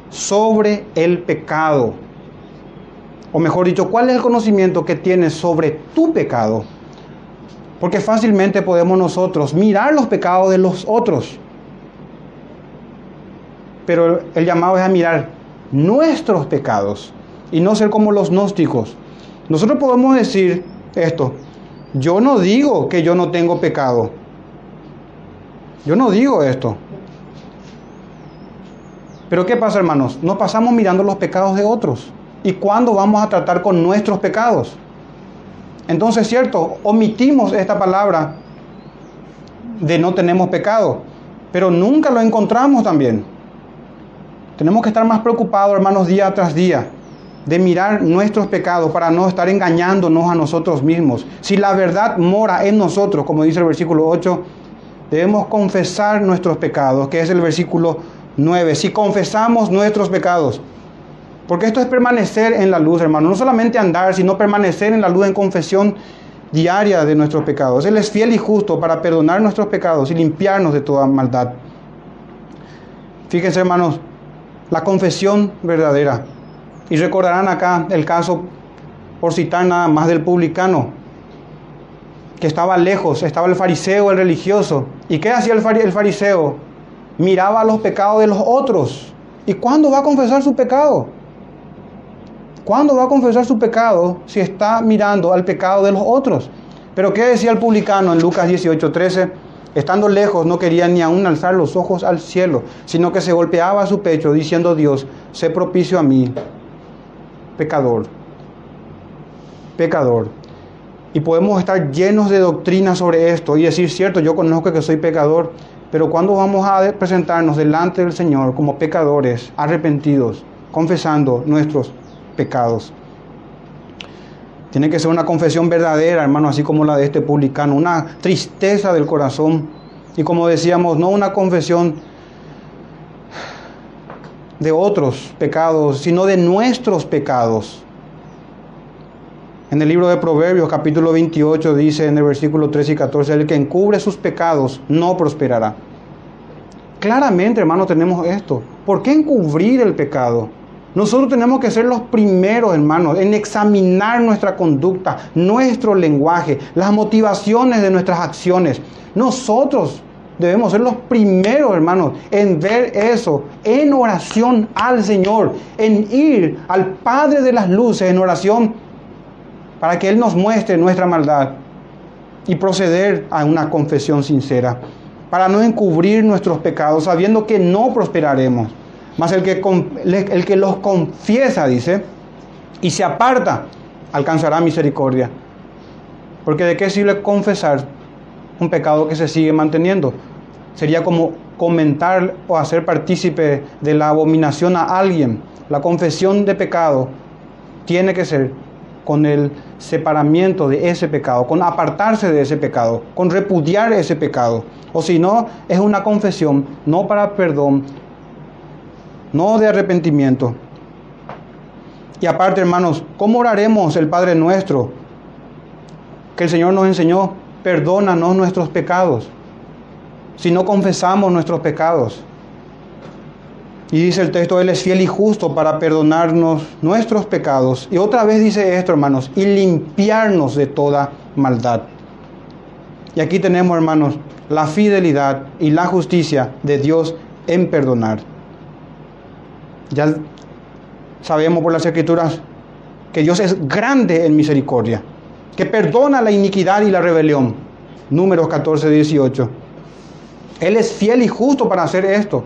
A: sobre el pecado? O mejor dicho, ¿cuál es el conocimiento que tienes sobre tu pecado? Porque fácilmente podemos nosotros mirar los pecados de los otros. Pero el llamado es a mirar nuestros pecados y no ser como los gnósticos. Nosotros podemos decir esto, yo no digo que yo no tengo pecado, yo no digo esto. Pero ¿qué pasa, hermanos? No pasamos mirando los pecados de otros. ¿Y cuándo vamos a tratar con nuestros pecados? Entonces, cierto, omitimos esta palabra de no tenemos pecado, pero nunca lo encontramos también. Tenemos que estar más preocupados, hermanos, día tras día, de mirar nuestros pecados para no estar engañándonos a nosotros mismos. Si la verdad mora en nosotros, como dice el versículo 8, debemos confesar nuestros pecados, que es el versículo 9. Si confesamos nuestros pecados, porque esto es permanecer en la luz, hermano, no solamente andar, sino permanecer en la luz en confesión diaria de nuestros pecados. Él es fiel y justo para perdonar nuestros pecados y limpiarnos de toda maldad. Fíjense, hermanos, la confesión verdadera. Y recordarán acá el caso, por citar nada más, del publicano, que estaba lejos, estaba el fariseo, el religioso. ¿Y qué hacía el fariseo? Miraba los pecados de los otros. ¿Y cuándo va a confesar su pecado? ¿Cuándo va a confesar su pecado si está mirando al pecado de los otros? Pero ¿qué decía el publicano en Lucas 18:13? Estando lejos no quería ni aún alzar los ojos al cielo, sino que se golpeaba su pecho diciendo Dios, sé propicio a mí, pecador, pecador. Y podemos estar llenos de doctrina sobre esto y decir, cierto, yo conozco que soy pecador, pero cuando vamos a presentarnos delante del Señor como pecadores, arrepentidos, confesando nuestros pecados. Tiene que ser una confesión verdadera, hermano, así como la de este publicano, una tristeza del corazón. Y como decíamos, no una confesión de otros pecados, sino de nuestros pecados. En el libro de Proverbios capítulo 28 dice en el versículo 13 y 14, el que encubre sus pecados no prosperará. Claramente, hermano, tenemos esto. ¿Por qué encubrir el pecado? Nosotros tenemos que ser los primeros, hermanos, en examinar nuestra conducta, nuestro lenguaje, las motivaciones de nuestras acciones. Nosotros debemos ser los primeros, hermanos, en ver eso, en oración al Señor, en ir al Padre de las Luces en oración para que Él nos muestre nuestra maldad y proceder a una confesión sincera, para no encubrir nuestros pecados, sabiendo que no prosperaremos. Mas el que, el que los confiesa, dice, y se aparta, alcanzará misericordia. Porque de qué sirve confesar un pecado que se sigue manteniendo? Sería como comentar o hacer partícipe de la abominación a alguien. La confesión de pecado tiene que ser con el separamiento de ese pecado, con apartarse de ese pecado, con repudiar ese pecado. O si no, es una confesión no para perdón, no de arrepentimiento. Y aparte, hermanos, ¿cómo oraremos el Padre nuestro? Que el Señor nos enseñó, perdónanos nuestros pecados. Si no confesamos nuestros pecados. Y dice el texto, Él es fiel y justo para perdonarnos nuestros pecados. Y otra vez dice esto, hermanos, y limpiarnos de toda maldad. Y aquí tenemos, hermanos, la fidelidad y la justicia de Dios en perdonar. Ya sabemos por las escrituras que Dios es grande en misericordia, que perdona la iniquidad y la rebelión. Números 14, 18. Él es fiel y justo para hacer esto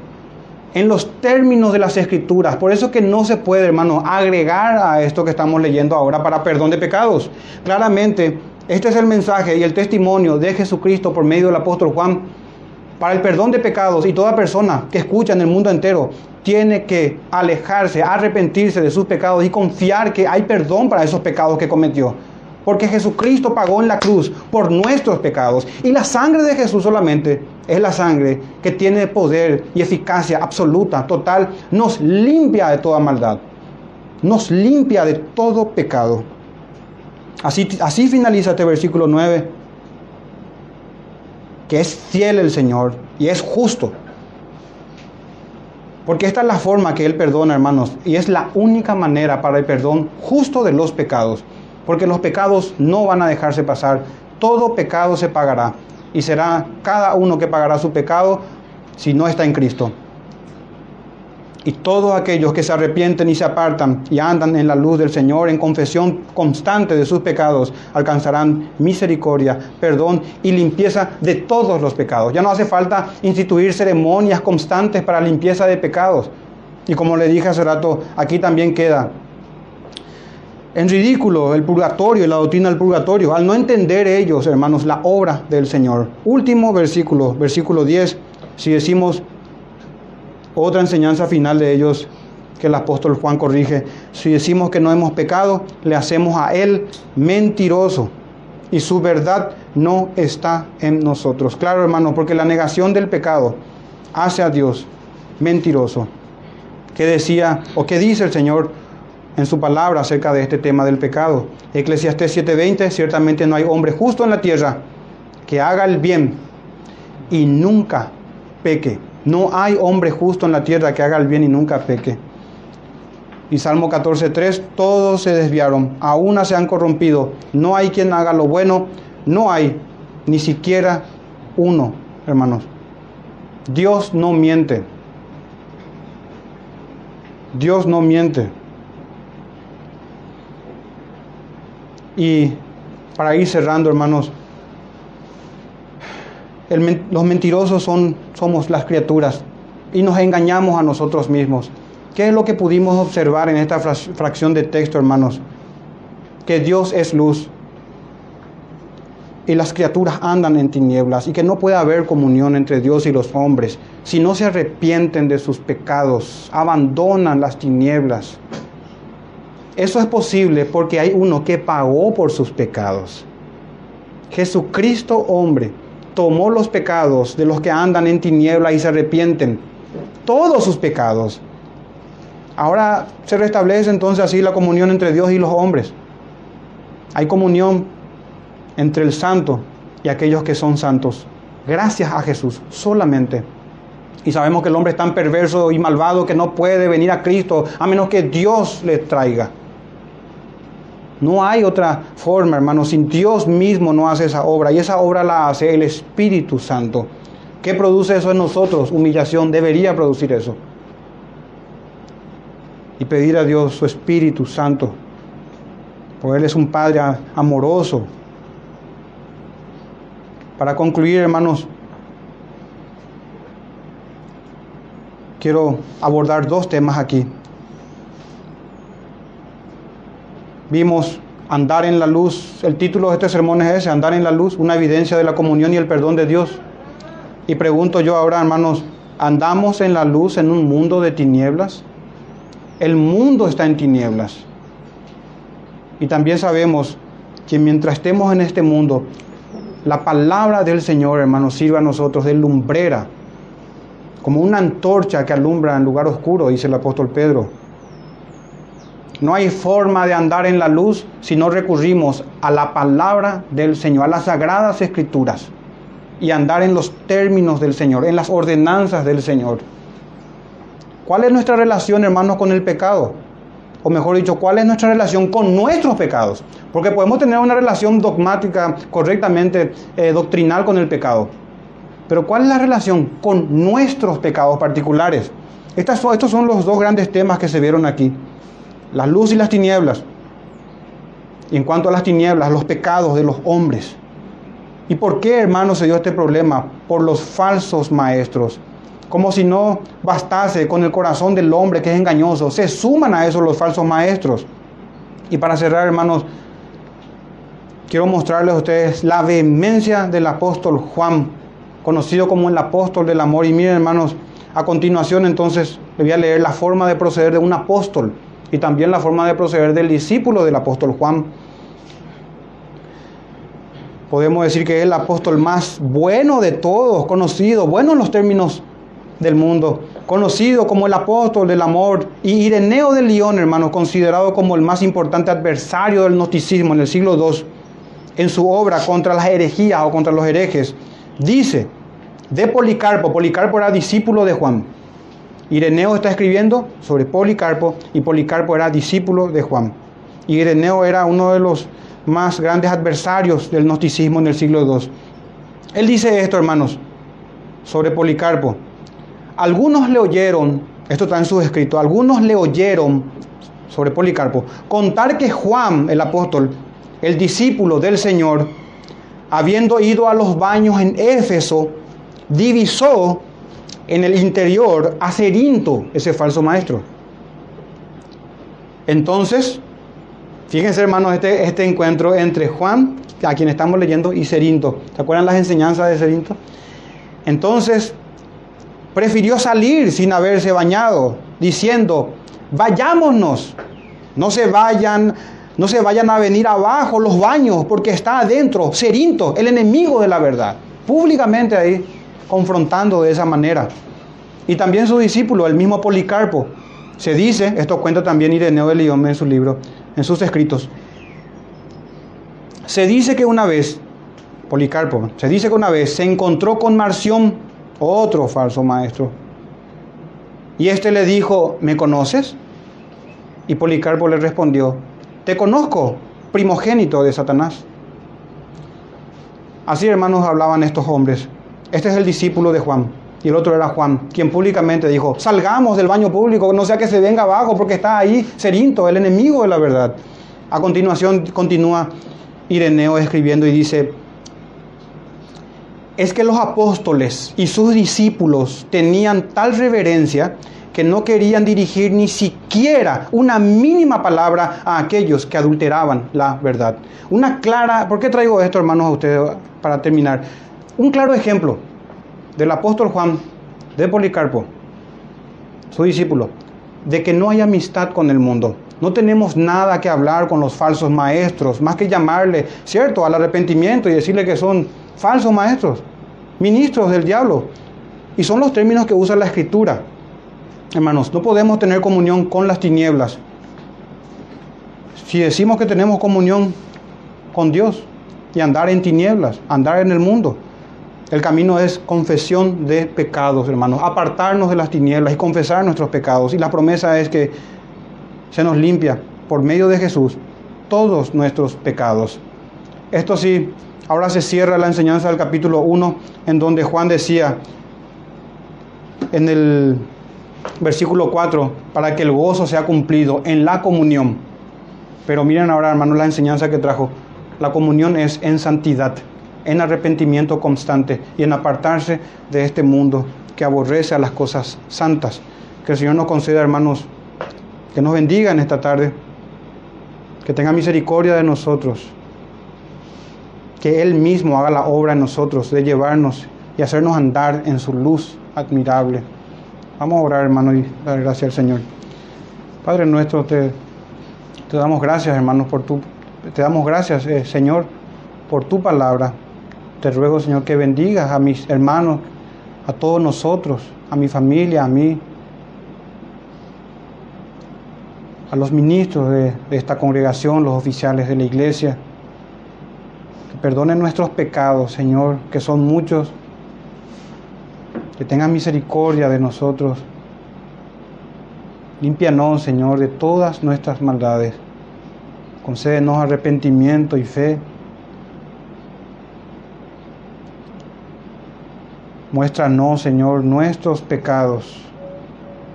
A: en los términos de las escrituras. Por eso que no se puede, hermano, agregar a esto que estamos leyendo ahora para perdón de pecados. Claramente, este es el mensaje y el testimonio de Jesucristo por medio del apóstol Juan para el perdón de pecados y toda persona que escucha en el mundo entero tiene que alejarse, arrepentirse de sus pecados y confiar que hay perdón para esos pecados que cometió. Porque Jesucristo pagó en la cruz por nuestros pecados. Y la sangre de Jesús solamente es la sangre que tiene poder y eficacia absoluta, total. Nos limpia de toda maldad. Nos limpia de todo pecado. Así, finaliza este versículo 9. Que es fiel el Señor y es justo porque esta es la forma que Él perdona, hermanos, y es la única manera para el perdón justo de los pecados. Porque los pecados no van a dejarse pasar. Todo pecado se pagará. Y será cada uno que pagará su pecado si no está en Cristo. Y todos aquellos que se arrepienten y se apartan y andan en la luz del Señor en confesión constante de sus pecados alcanzarán misericordia, perdón y limpieza de todos los pecados. Ya no hace falta instituir ceremonias constantes para limpieza de pecados. Y como le dije hace rato, aquí también queda en ridículo el purgatorio y la doctrina del purgatorio, al no entender ellos, hermanos, la obra del Señor. Último versículo, versículo 10, si decimos otra enseñanza final de ellos que el apóstol Juan corrige. Si decimos que no hemos pecado, le hacemos a Él mentiroso y su verdad no está en nosotros. Claro, hermano, porque la negación del pecado hace a Dios mentiroso. ¿Qué decía o qué dice el Señor en su palabra acerca de este tema del pecado? Eclesiastés 7:20, ciertamente no hay hombre justo en la tierra que haga el bien y nunca peque. No hay hombre justo en la tierra que haga el bien y nunca peque. Y Salmo 14.3, todos se desviaron, a una se han corrompido, no hay quien haga lo bueno, no hay ni siquiera uno, hermanos. Dios no miente. Dios no miente. Y para ir cerrando, hermanos, los mentirosos somos las criaturas y nos engañamos a nosotros mismos. ¿Qué es lo que pudimos observar en esta fracción de texto, hermanos? Que Dios es luz y las criaturas andan en tinieblas y que no puede haber comunión entre Dios y los hombres si no se arrepienten de sus pecados, abandonan las tinieblas. Eso es posible porque hay uno que pagó por sus pecados. Jesucristo hombre tomó los pecados de los que andan en tinieblas y se arrepienten, todos sus pecados. Ahora se restablece entonces así la comunión entre Dios y los hombres. Hay comunión entre el santo y aquellos que son santos. Gracias a Jesús, solamente. Y sabemos que el hombre es tan perverso y malvado que no puede venir a Cristo a menos que Dios le traiga. No hay otra forma, hermano. Sin Dios mismo no hace esa obra. Y esa obra la hace el Espíritu Santo. ¿Qué produce eso en nosotros? Humillación. Debería producir eso. Y pedir a Dios su Espíritu Santo. Porque Él es un Padre amoroso, para concluir, hermanos, quiero abordar dos temas aquí. Vimos andar en la luz, el título de este sermón es ese, andar en la luz, una evidencia de la comunión y el perdón de Dios. Y pregunto yo ahora, hermanos, ¿andamos en la luz en un mundo de tinieblas? El mundo está en tinieblas. Y también sabemos que mientras estemos en este mundo, la palabra del Señor, hermanos, sirve a nosotros de lumbrera, como una antorcha que alumbra en lugar oscuro, dice el apóstol Pedro. No hay forma de andar en la luz si no recurrimos a la palabra del Señor, a las sagradas escrituras, y andar en los términos del Señor, en las ordenanzas del Señor. ¿Cuál es nuestra relación, hermanos, con el pecado? o mejor dicho, cuál es nuestra relación con nuestros pecados. Porque podemos tener una relación dogmática, correctamente eh, doctrinal con el pecado. Pero ¿cuál es la relación con nuestros pecados particulares? Estos son los dos grandes temas que se vieron aquí. La luz y las tinieblas. Y en cuanto a las tinieblas, los pecados de los hombres. ¿Y por qué, hermanos, se dio este problema? Por los falsos maestros como si no bastase con el corazón del hombre que es engañoso. Se suman a eso los falsos maestros. Y para cerrar, hermanos, quiero mostrarles a ustedes la vehemencia del apóstol Juan, conocido como el apóstol del amor. Y miren, hermanos, a continuación entonces le voy a leer la forma de proceder de un apóstol y también la forma de proceder del discípulo del apóstol Juan. Podemos decir que es el apóstol más bueno de todos, conocido, bueno en los términos del mundo, conocido como el apóstol del amor, y Ireneo de León, hermano, considerado como el más importante adversario del gnosticismo en el siglo II, en su obra contra las herejías o contra los herejes, dice de Policarpo, Policarpo era discípulo de Juan. Ireneo está escribiendo sobre Policarpo y Policarpo era discípulo de Juan. Ireneo era uno de los más grandes adversarios del gnosticismo en el siglo II. Él dice esto, hermanos, sobre Policarpo. Algunos le oyeron, esto está en su escrito, algunos le oyeron sobre Policarpo, contar que Juan, el apóstol, el discípulo del Señor, habiendo ido a los baños en Éfeso, divisó en el interior a Cerinto, ese falso maestro. Entonces, fíjense hermanos, este, este encuentro entre Juan, a quien estamos leyendo, y Cerinto. ¿Se acuerdan las enseñanzas de Cerinto? Entonces, prefirió salir sin haberse bañado, diciendo, vayámonos, no se vayan, no se vayan a venir abajo los baños, porque está adentro Cerinto, el enemigo de la verdad, públicamente ahí, confrontando de esa manera. Y también su discípulo, el mismo Policarpo, se dice, esto cuenta también Ireneo de León en su libro, en sus escritos, se dice que una vez, Policarpo, se dice que una vez se encontró con Marción, otro falso maestro. Y este le dijo, ¿me conoces? Y Policarpo le respondió, te conozco, primogénito de Satanás. Así hermanos hablaban estos hombres. Este es el discípulo de Juan. Y el otro era Juan, quien públicamente dijo, salgamos del baño público, no sea que se venga abajo porque está ahí Cerinto, el enemigo de la verdad. A continuación continúa Ireneo escribiendo y dice, es que los apóstoles y sus discípulos tenían tal reverencia que no querían dirigir ni siquiera una mínima palabra a aquellos que adulteraban la verdad. Una clara, ¿por qué traigo esto, hermanos, a ustedes para terminar? Un claro ejemplo del apóstol Juan de Policarpo, su discípulo, de que no hay amistad con el mundo. No tenemos nada que hablar con los falsos maestros, más que llamarle, cierto, al arrepentimiento y decirle que son falsos maestros, ministros del diablo. Y son los términos que usa la escritura. Hermanos, no podemos tener comunión con las tinieblas. Si decimos que tenemos comunión con Dios y andar en tinieblas, andar en el mundo, el camino es confesión de pecados, hermanos, apartarnos de las tinieblas y confesar nuestros pecados. Y la promesa es que se nos limpia por medio de Jesús todos nuestros pecados. Esto sí, ahora se cierra la enseñanza del capítulo 1, en donde Juan decía en el versículo 4, para que el gozo sea cumplido en la comunión. Pero miren ahora, hermanos, la enseñanza que trajo. La comunión es en santidad en arrepentimiento constante y en apartarse de este mundo que aborrece a las cosas santas. Que el Señor nos conceda, hermanos, que nos bendiga en esta tarde, que tenga misericordia de nosotros, que Él mismo haga la obra en nosotros de llevarnos y hacernos andar en su luz admirable. Vamos a orar, hermano, y dar gracias al Señor. Padre nuestro, te, te damos gracias, hermanos, por tu, te damos gracias, eh, Señor, por tu palabra. Te ruego, Señor, que bendigas a mis hermanos, a todos nosotros, a mi familia, a mí, a los ministros de, esta congregación, los oficiales de la iglesia. Que perdonen nuestros pecados, Señor, que son muchos. Que tengan misericordia de nosotros. Límpianos, Señor, de todas nuestras maldades. Concédenos arrepentimiento y fe. Muéstranos, Señor, nuestros pecados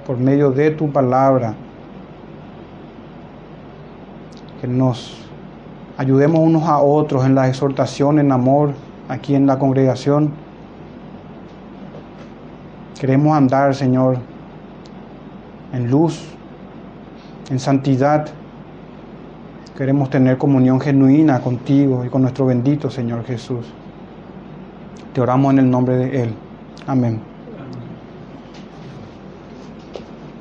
A: por medio de tu palabra. Que nos ayudemos unos a otros en la exhortación, en amor, aquí en la congregación. Queremos andar, Señor, en luz, en santidad. Queremos tener comunión genuina contigo y con nuestro bendito Señor Jesús. Te oramos en el nombre de Él. Amén.